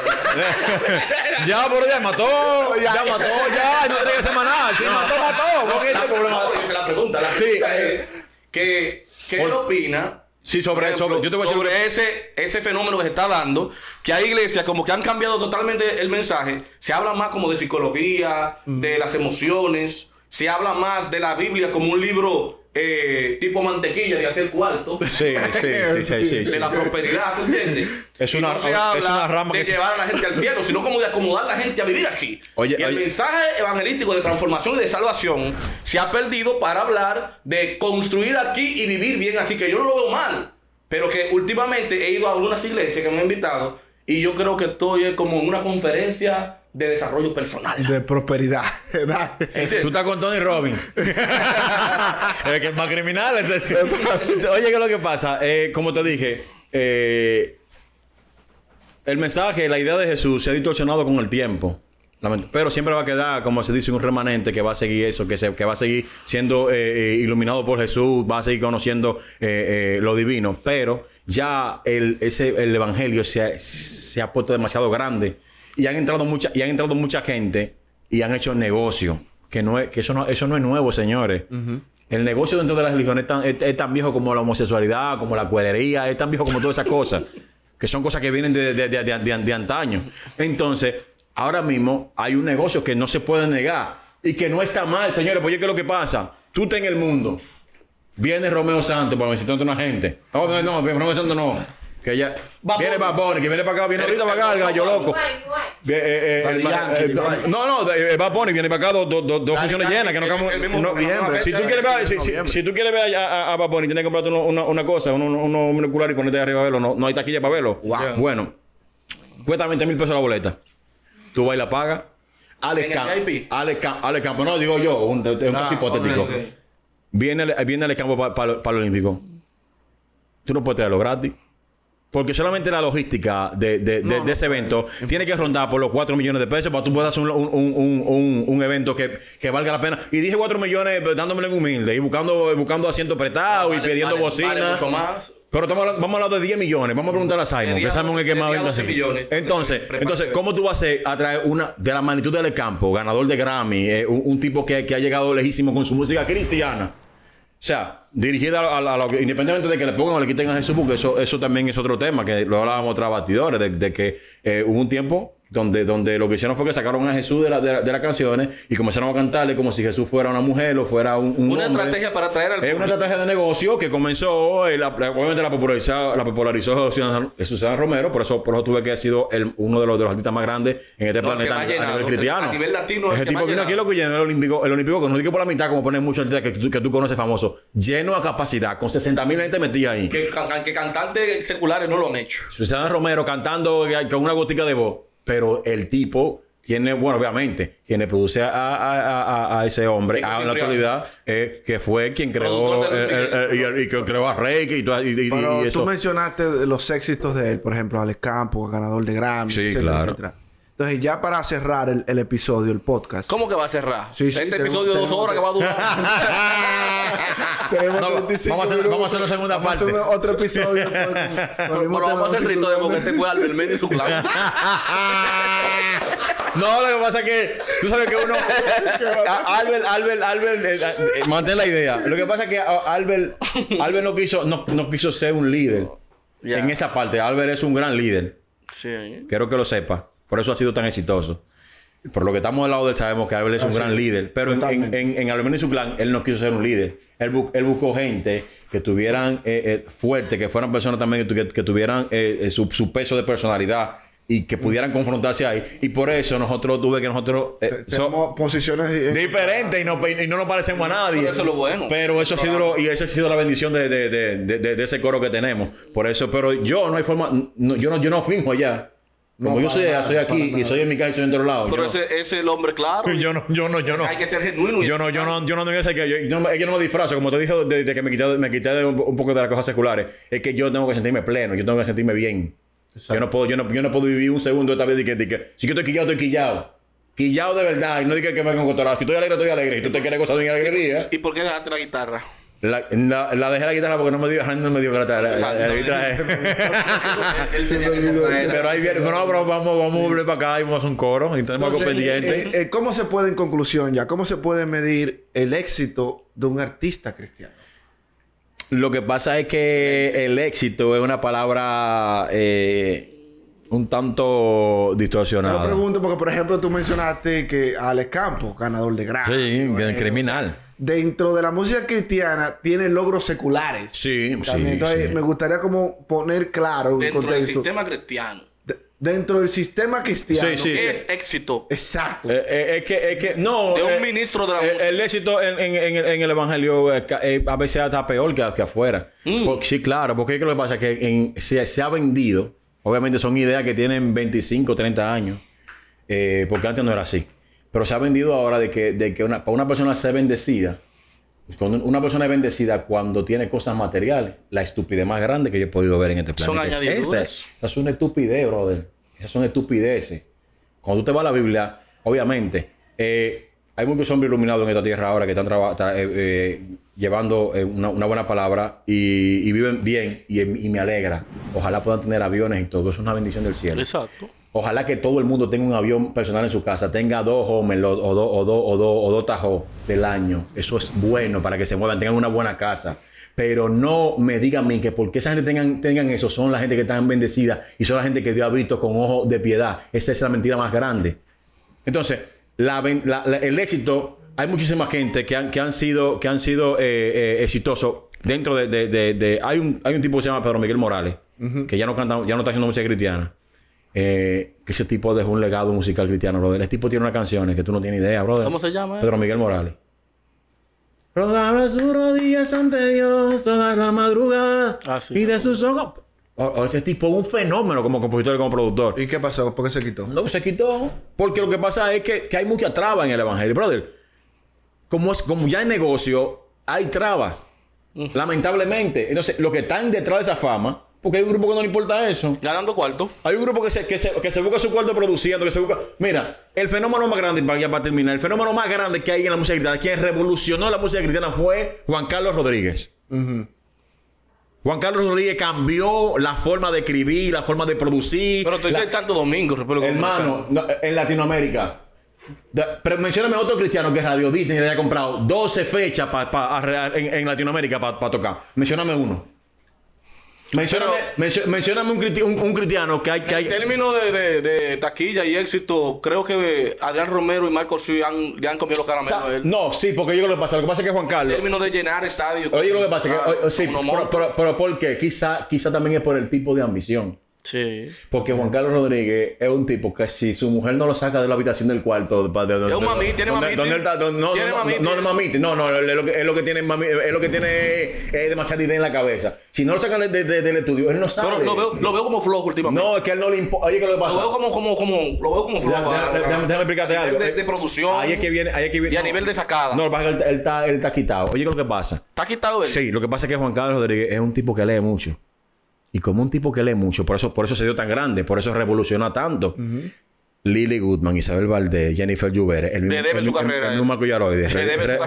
ya, pero ya mató. Ya mató, ya. No tiene que ser maná. Si mató, mató. ¿Por qué ese problema? No, la pregunta. La Sí. pregunta es que, ¿qué Por- él opina? Sí, sobre por eso. ejemplo, Yo te voy a decir. sobre ese, ese fenómeno que se está dando, que hay iglesias como que han cambiado totalmente el mensaje, se habla más como de psicología, de las emociones, se habla más de la Biblia como un libro eh, tipo mantequilla de hacer cuarto. Sí, sí, sí, sí, sí, sí. De la prosperidad, ¿tú entiendes? Es Y una- no se es habla una rama de que llevar a la gente al cielo, sino como de acomodar a la gente a vivir aquí. Oye, y el oye. mensaje evangelístico de transformación y de salvación se ha perdido para hablar de construir aquí y vivir bien aquí, que yo no lo veo mal. Pero que últimamente he ido a algunas iglesias que me han invitado y yo creo que estoy como en una conferencia de desarrollo personal. De prosperidad. Tú estás con Tony Robbins. el que es más criminal. Oye, ¿qué es lo que pasa? Eh, como te dije, eh, el mensaje, la idea de Jesús se ha distorsionado con el tiempo. Pero siempre va a quedar, como se dice, un remanente que va a seguir eso, que, se, que va a seguir siendo eh, iluminado por Jesús, va a seguir conociendo eh, eh, lo divino. Pero ya el, ese, el evangelio se ha, se ha puesto demasiado grande y han entrado mucha, y han entrado mucha gente y han hecho negocio. Que, no es, que eso, no, eso no es nuevo, señores. El negocio dentro de la religión es tan, es- es tan viejo como la homosexualidad, como la cuerería, es tan viejo como todas esas cosas. que son cosas que vienen de, de, de, de- antaño. Entonces, ahora mismo hay un negocio que no se puede negar y que no está mal, señores. Porque ¿qué es lo que pasa? Tú estás en el mundo. Viene Romeo Santos para visitarte una gente. No, no, no, Romeo Santos no. Que ya Bad viene Bunny. Baboni, que viene para acá, viene ahorita para acá, el gallo loco. Vie- eh, eh, Daddy el- Yankee, eh, Daddy. no, no, eh, Bad Bunny viene para acá dos dos- dos- dos Daddy funciones Yankee, llenas, que no el- camo- el mismo no- noviembre. Si tú quieres ver, si, si- noviembre. si tú quieres ver a, a, a Bad Bunny, tienes que comprarte uno- una, una cosa, uno, uno, uno monocular y ponerte arriba a verlo. No, no hay taquilla para verlo. Wow. Bueno, cuesta 20 mil pesos la boleta. Tú vas y la pagas. Alex ¿En el Campo. VIP? Alex Campo. Alex Campo. No, digo yo, un, un caso Ah, hipotético. ok, ok. Viene, viene Alex Campo para el Olímpico. Tú no puedes tenerlo gratis. Porque solamente la logística de, de- de- de ese evento tiene que rondar por los 4 millones de pesos para que tú puedas hacer un, un- un- un- un evento que, que valga la pena. Y dije 4 millones pues, dándomelo en humilde y buscando, buscando asientos prestados y Vale, pidiendo vale, bocina. vale mucho más. Pero estamos hablando, vamos a hablar de 10 millones. Vamos a preguntar a Simon, que Simon es el que más sería vende 12 así. millones. Entonces, entonces, ¿cómo tú vas a hacer a traer una de la magnitud del campo, ganador de Grammy, eh, un, un tipo que, que ha llegado lejísimo con su música cristiana? O sea, dirigida a, a- a independientemente de que le pongan o le quiten a Jesús, porque eso, eso también es otro tema, que lo hablábamos tras batidores, de, de que eh, hubo un tiempo donde, donde lo que hicieron fue que sacaron a Jesús de, la- de la- de las canciones y comenzaron a cantarle como si Jesús fuera una mujer o fuera un, un Una hombre. estrategia para atraer al Es una estrategia de negocio que comenzó, eh, la- la- obviamente la popularizó, la popularizó Susana, Susana Romero, por eso, por eso tuve que ha sido el- uno de los, de los artistas más grandes en este No, planeta a, nivel llenado. cristiano. A nivel latino, el Ese tipo vino aquí lo que llenó el olímpico, el olímpico, que no digo por la mitad, como ponen muchos artistas que, tú- que tú conoces famosos, lleno a capacidad, con 60 mil gente metida ahí. Que, que cantantes seculares no lo han hecho. Susana Romero cantando eh, con una gotica de voz, pero el tipo tiene, bueno, obviamente, quien le produce a, a- a- a- ese hombre, a la actualidad, eh, que fue quien creó eh, eh, y, que creó a Reiki y, todo- y- y- Pero y tú eso. mencionaste de los éxitos de él, por ejemplo, Alex Campos, ganador de Grammy, Sí, etcétera, claro. etcétera. Entonces, ya para cerrar el, el episodio, el podcast. ¿Cómo que va a cerrar? Sí, sí, este episodio de dos horas que va a durar. Tenemos No, 35 vamos a hacer- vamos a hacer la segunda Vamos a hacer parte. otro episodio. con- con el Pero mismo tema, vamos a hacer sí, rito de porque este fue Albert Mena y su clan. No, lo que pasa es que tú sabes que uno. Albert, Albert, Albert, eh, eh, mantén la idea. Lo que pasa es que Albert, Albert no quiso, no, no quiso ser un líder en esa parte. Albert es un gran líder. Sí. Quiero que lo sepa. Por eso ha sido tan exitoso. Por lo que estamos al lado de él, sabemos que Albert es un Ah, gran sí. líder. Pero en, en, Totalmente. en, en Albert y su clan, él no quiso ser un líder. Él, bu- él buscó gente que tuvieran eh, eh, fuerte, que fueran personas también que, tu- que- que tuvieran eh, eh, su, su peso de personalidad y que pudieran confrontarse ahí. Y por eso nosotros tuve que nosotros eh, so- Tenemos posiciones diferentes y no, y no nos parecemos a nadie. Pero eso es lo bueno. Pero eso ha sido lo- y eso ha sido la bendición de, de, de, de- de- de ese coro que tenemos. Por eso, pero yo no hay forma, no- yo no, yo no finjo allá. Como No, yo soy, nada, soy aquí y soy en mi casa y soy en otro lado. Pero yo, ese ese es el hombre claro. no, yo no, yo no, yo no. Hay que ser genuino. Yo no, yo no, yo no tengo que yo, yo no, es que no me disfrazo, como te dije desde que me quité, me quité de un, un poco de las cosas seculares, es que yo tengo que sentirme pleno, yo tengo que sentirme bien. Yo no puedo, yo no, yo no puedo vivir un segundo esta vez de que, de que si yo estoy quillado, estoy quillado. Quillado de verdad, y no diga que me con Si estoy alegre, estoy alegre. Si tú te quieres gozar de mi alegría. ¿Y por qué dejaste la guitarra? La, la, la dejé la guitarra porque no me dio, no me dio. La, guitarra es- pero ahí viene, no, pero vamos, vamos a volver para acá y vamos a hacer un coro y tenemos algo Entonces, pendiente. eh, eh, ¿Cómo se puede, en conclusión ya, cómo se puede medir el éxito de un artista cristiano? Lo que pasa es que el éxito es una palabra eh, un tanto Te lo distorsionada. pregunto porque, por ejemplo, tú mencionaste que Alex Campos, ganador de Grammy. Sí, ¿no? Eh, criminal. o sea, dentro de la música cristiana tiene logros seculares. Sí, También. sí, Entonces, sí. me gustaría como poner claro Dentro del contexto. sistema cristiano. De- dentro del sistema cristiano. Sí, sí. Es éxito. Exacto. Eh, eh, es que, es que, no. De un eh, ministro de la música. El éxito en, en- en el- en el evangelio eh, eh, a veces está peor que, que afuera. Mm. Por- sí, claro, porque es que lo que pasa es que en- se, se ha vendido. Obviamente son ideas que tienen 25, 30 años. eh, porque antes no era así. Pero se ha vendido ahora de que, de que una, para una persona ser bendecida. Cuando una persona es bendecida cuando tiene cosas materiales, la estupidez más grande que yo he podido ver en este Son planeta. es añadiduras. esa. Esa es una estupidez, brother. Esas son estupideces. Cuando tú te vas a la Biblia, obviamente, eh, hay muchos hombres iluminados en esta tierra ahora que están eh, eh, llevando una, una buena palabra y, y viven bien y, y me alegra. Ojalá puedan tener aviones y todo. Es una bendición del cielo. Exacto. Ojalá que todo el mundo tenga un avión personal en su casa, tenga dos Homer o dos o dos o dos o dos o del año. Eso es bueno para que se muevan, tengan una buena casa. Pero no me digan a mí que porque esa gente tengan, tengan eso, son la gente que están bendecida y son la gente que Dios ha visto con ojo de piedad. Esa es la mentira más grande. Entonces, la ben- la- la- el éxito, hay muchísima gente que han, que han sido, que han sido eh, eh, exitosos dentro de, de- de- de- hay, un, hay un tipo que se llama Pedro Miguel Morales, que ya no canta, ya no está haciendo música cristiana. Eh, que ese tipo dejó un legado musical cristiano, brother. Ese tipo tiene unas canciones que tú no tienes idea, brother. ¿Cómo se llama, eh? Pedro Miguel Morales. Rodaba sus rodillas ante Dios toda la madrugada. Ah, sí, y sí. de sus ojos. O- o ese tipo es un fenómeno como compositor y como productor. ¿Y qué pasó? ¿Por qué se quitó? No, se quitó. Porque lo que pasa es que, que hay mucha traba en el evangelio, brother. Como, es, como ya en negocio, hay trabas. Lamentablemente. Entonces, los que están detrás de esa fama, porque hay un grupo que no le importa eso. Ganando cuarto. Hay un grupo que se, que se, que se busca su cuarto produciendo, que se busca. Mira, el fenómeno más grande, para, ya para terminar, el fenómeno más grande que hay en la música cristiana, quien revolucionó la música cristiana fue Juan Carlos Rodríguez. Juan Carlos Rodríguez cambió la forma de escribir, la forma de producir. Pero tú dices la- el Santo Domingo, República Hermano, no, en Latinoamérica. Da- Pero mencióname otro cristiano que Radio Disney le haya comprado 12 fechas pa- pa- a- en, en Latinoamérica para tocar. Mencióname uno. Mencióname, mencio- mencióname un, un- un cristiano que hay. Que hay En términos de, de- de taquilla y éxito, creo que Adrián Romero y Marco Sui han, le han comido los caramelos a él. no, sí, porque yo lo que pasa. Lo que pasa es que Juan En Carlos. términos de llenar estadios. Oye, lo que pasa es que. Oye, sí, pero, pero, pero ¿por qué? Quizá, quizá también es por el tipo de ambición. Sí. Porque Juan Carlos Rodríguez es un tipo que si su mujer no lo saca de la habitación del cuarto, pa- de, de- Es un mamí, tiene está- donde- no, Tiene no, no, no, mamite, no, no, es lo que, es lo que tiene, mami- es lo que tiene demasiada idea en la cabeza. Si no lo sacan de- de- de- del estudio, él no sabe. Pero lo veo, lo veo como flojo últimamente. No, es que a él no le importa. Oye, ¿qué lo que Lo pasa? veo como, como, como, lo veo como flojo. Déjame, ah, explicarte algo. De, de producción. Ahí es que viene, ahí es que viene. Y a nivel de sacada. No, pasa él, él está, él está quitado. Oye, ¿qué es lo que pasa? ¿Está quitado él? Sí, lo que pasa es que Juan Carlos Rodríguez es un tipo que lee mucho. Y como un tipo que lee mucho, por eso, por eso se dio tan grande, por eso revolucionó tanto. Lily Goodman, Isabel Valdés, Jennifer Lluvere, el mismo, Le deben el, su carrera, el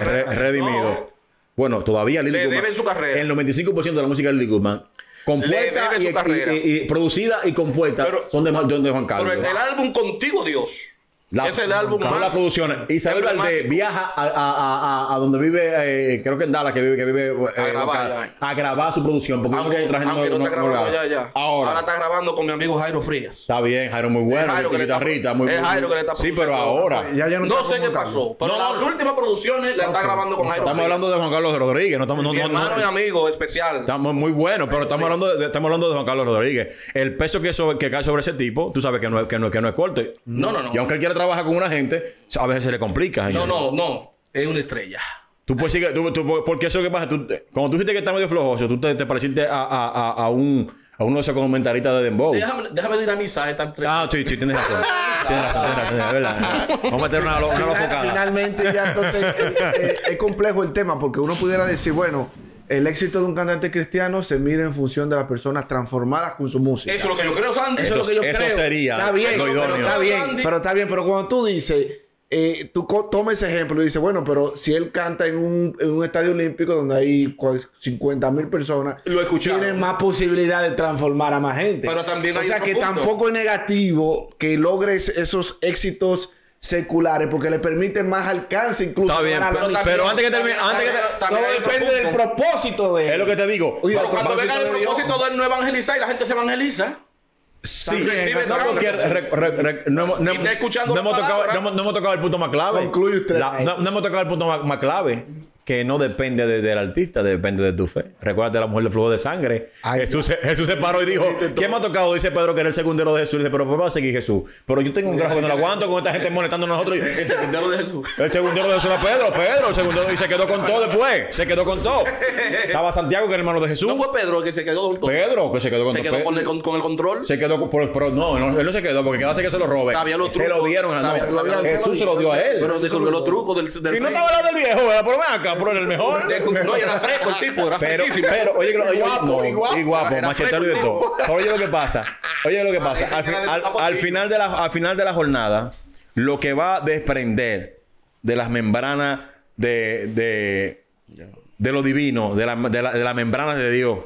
re- redimido. No. Bueno, todavía Lily Le Goodman. deben su carrera. El 95% de la música de Lily Goodman, compuesta y, su y- carrera. y- y producida y compuesta, Pero- son de, de Juan Carlos. Pero el, el álbum Contigo Dios La- es el álbum con más las producciones. Isabel Valdés viaja a, a, a, a, donde vive, eh, creo que en Dallas, que vive, que vive eh, A grabar, acá, ya. a grabar su producción. Porque Aunque, no aunque no, está grabando ya, ya. Ahora, está grabando con mi amigo Jairo Frías. está bien, Jairo muy bueno, Jairo que le está- muy es Jairo que le está Sí, pero ahora. Ya, ya no, No está sé qué pasó, pero No, las no. últimas producciones la está grabando con Jairo Estamos Frías. hablando de Juan Carlos Rodríguez, no estamos no, Mi no- hermano no- y amigo especial. Estamos muy buenos, pero estamos hablando, de, estamos hablando de Juan Carlos Rodríguez. El peso que, eso, que cae sobre ese tipo, tú sabes que no, es- que no, que no es corto. No, no, no. Y aunque él quiera trabajar con una gente, a veces se le complica. No, señor. no, no. Es una estrella. Tú puedes decir que, tú, tú- porque eso que pasa, tú, cuando tú dijiste que está medio flojoso, tú te, te pareciste a, a, a, a un, a uno de esos comentaristas de Dembow. Déjame, déjame misa esta entrevista. Ah, sí, sí, tienes razón. tienes razón, tienes razón, es verdad. Vamos a meter una, una lofocada. finalmente ya entonces eh, eh, es complejo el tema porque uno pudiera decir, bueno, el éxito de un cantante cristiano se mide en función de las personas transformadas con su música. Eso es lo que yo creo, Sandy. Eso es lo que yo Eso creo. sería Está bien, lo pero está bien, pero está bien. Pero cuando tú dices, eh, tú tomas ese ejemplo y dices, bueno, pero si él canta en un, en un estadio olímpico donde hay 50 mil personas, Lo escucharon. tiene más posibilidad de transformar a más gente. Pero también o sea que punto. tampoco es negativo que logres esos éxitos seculares porque le permiten más alcance incluso. Está bien, pero- antes que termine- También- antes que te- también- también todo depende del propósito de él. Es lo que te digo. Oye, Pero cuando venga el propósito de él no evangelizar y la gente se evangeliza. Sí, no, hemos- tocado- no hemos el punto más clave. Concluye usted. La- no, no hemos tocado el punto más, más clave. Que no depende de- del artista, depende de tu fe. Recuerda la mujer del flujo de sangre. Ay, Jesús, se, Jesús se paró y dijo: ¿Quién me ha tocado? Dice Pedro que era el segundero de Jesús. Dice: Pero ¿por qué va a seguir Jesús? Pero yo tengo un grajo que no lo aguanto con esta gente molestando a nosotros. El secretario de Jesús. El segundero de Jesús era Pedro, Pedro, el segundero y se quedó con todo después. Se quedó con todo. Estaba Santiago, que era hermano de Jesús. No fue Pedro que se quedó con todo. Pedro, que se quedó con Se todo. quedó con el, con, con el control. Se quedó con, por- pero no, no, él no se quedó porque quedase que se lo robe. Sabía los se lo trucos. dieron a no, Jesús se lo dio a él. Pero resolvió los trucos del, del y no estaba hablando del viejo, ¿verdad? pero ven acá, pero era el mejor. De- No, y era fresco el tipo, era Pero, pero, oye, oye, Guapo, y guapo. machetero y de todo. Oye lo que pasa. Oye lo que pasa. Al, final de la, al final de la jornada, lo que va a desprender de las membranas de, de, de lo divino, de la, de, la, de la membrana de Dios,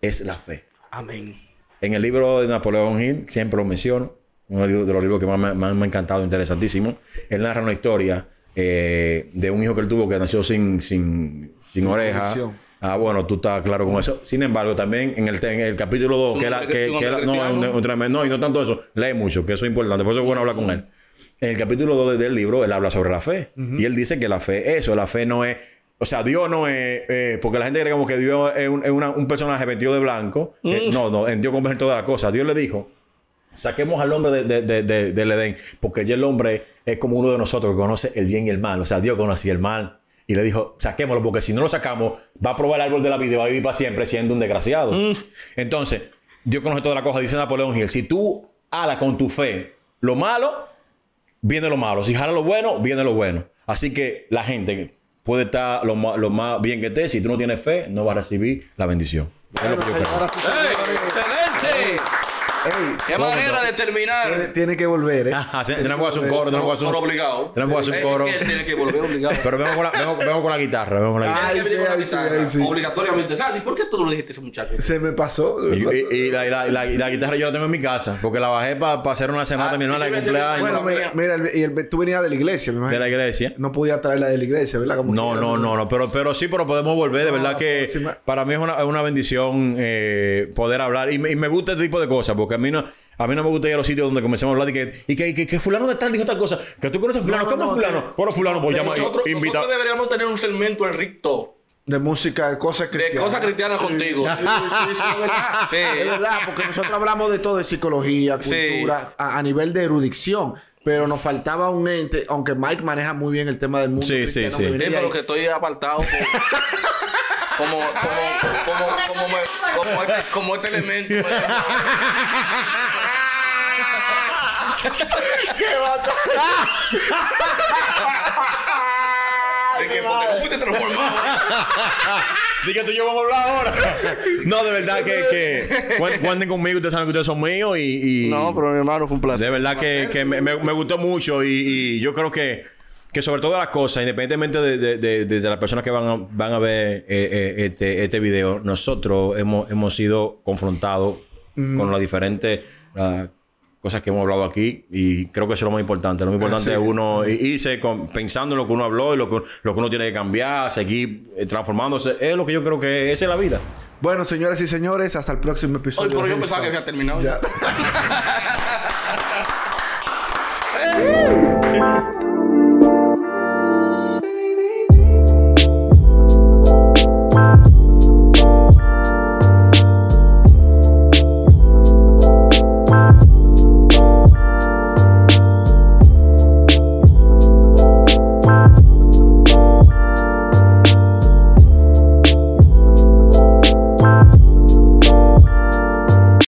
es la fe. Amén. En el libro de Napoleón Hill, siempre lo menciono, uno de los de los libros que más me, más me ha encantado, interesantísimo. Él narra una historia eh, de un hijo que él tuvo que nació sin, sin, sin oreja. Ah, bueno, tú estás claro con eso. Sin embargo, también en el, en el capítulo 2, Es un que, la, que, que- no, cristiano. un- un tremendo- no, y no tanto eso, lee mucho, que eso es importante, por eso es bueno hablar con él. En el capítulo 2 del libro, él habla sobre la fe. Y él dice que la fe es eso, la fe no es... O sea, Dios no es... eh, porque la gente cree como que Dios es un, es una- un personaje vestido de blanco. que- No, no, en Dios converge todas las cosas. Dios le dijo, saquemos al hombre de- de- de- de- del Edén, porque ya el hombre es como uno de nosotros que conoce el bien y el mal. O sea, Dios conocía el mal. Y le dijo, saquémoslo, porque si no lo sacamos, va a probar el árbol de la vida y va a vivir para siempre siendo un desgraciado. Entonces, Dios conoce toda la cosa, dice Napoleón Hill. Si tú alas con tu fe lo malo, viene lo malo. Si jala lo bueno, viene lo bueno. Así que la gente puede estar lo, lo más bien que esté. Si tú no tienes fe, no vas a recibir la bendición. Es lo que yo creo. ¡Excelente! Ey, ¡Qué manera de tiene, terminar! tiene que volver, ¿eh? Ajá, sí, tenemos que hacer un coro, tenemos que hacer un obligado. Tenemos que hacer un Es coro. él tiene que volver obligado. Pero vengo con la, vengo, vengo con la guitarra, vengo con la guitarra. Ay, Tiene sí, venir con la ay, sí, guitarra, ay, sí. Obligatoriamente. ¿Sabes? ¿Y por qué tú no le dijiste a ese muchacho? Se me pasó. Y, y- y la, y la- y la- y la guitarra yo la tengo en mi casa, porque la bajé para hacer una semana Ah, mi hermana sí, de yo iba a decir, cumpleaños Bueno, mira, mira, el- y el- tú venías de la iglesia, me imagino. de la iglesia. No podía traerla de la iglesia, ¿verdad? Como No, no, no, no, pero, pero sí, pero podemos volver. De No, verdad la que para mí es una, bendición eh, poder hablar. Y me, y me gusta este tipo de cosas, porque a mí no, a mí no me gusta ir a los sitios donde comencemos a hablar y que, y que, y que, que fulano de tal dijo tal cosa. Que tú conoces a fulano. No, ¿Cómo no, es fulano? que- Bueno, fulano, pues de llama Nosotros, invita. nosotros deberíamos tener un segmento en Ricto De música, de cosas de cristianas. cosas cristianas contigo. Sí, sí, sí, es verdad. Sí. Es verdad, porque nosotros hablamos de todo, de psicología, Sí. cultura, a, a nivel de erudición. Pero nos faltaba un ente, aunque Mike maneja muy bien el tema del mundo. Sí, sí, cristiano, sí. venía pero ahí. que estoy apartado por- como, como, como, como, me- como, este, como este elemento. me- De que porque no fuiste transformado. Dije tú y yo vamos a hablar ahora. no, de verdad que, que cuen- cuenten conmigo. Ustedes saben que ustedes son míos y, y- mi hermano fue un placer. De verdad que, que me, me- me gustó mucho y, y yo creo que, que sobre todas las cosas, independientemente de, de- de- de- las personas que van a, van a ver eh, eh, este, este video, nosotros hemos, hemos sido confrontados con las diferentes ah, cosas que hemos hablado aquí y creo que eso es lo más importante. Lo más importante sí. es uno irse con- pensando en lo que uno habló y lo que, lo que uno tiene que cambiar, seguir eh, transformándose. Es lo que yo creo que esa es la vida. Bueno, señoras y señores, hasta el próximo episodio. Oye, pero yo pensaba que había terminado. Ya.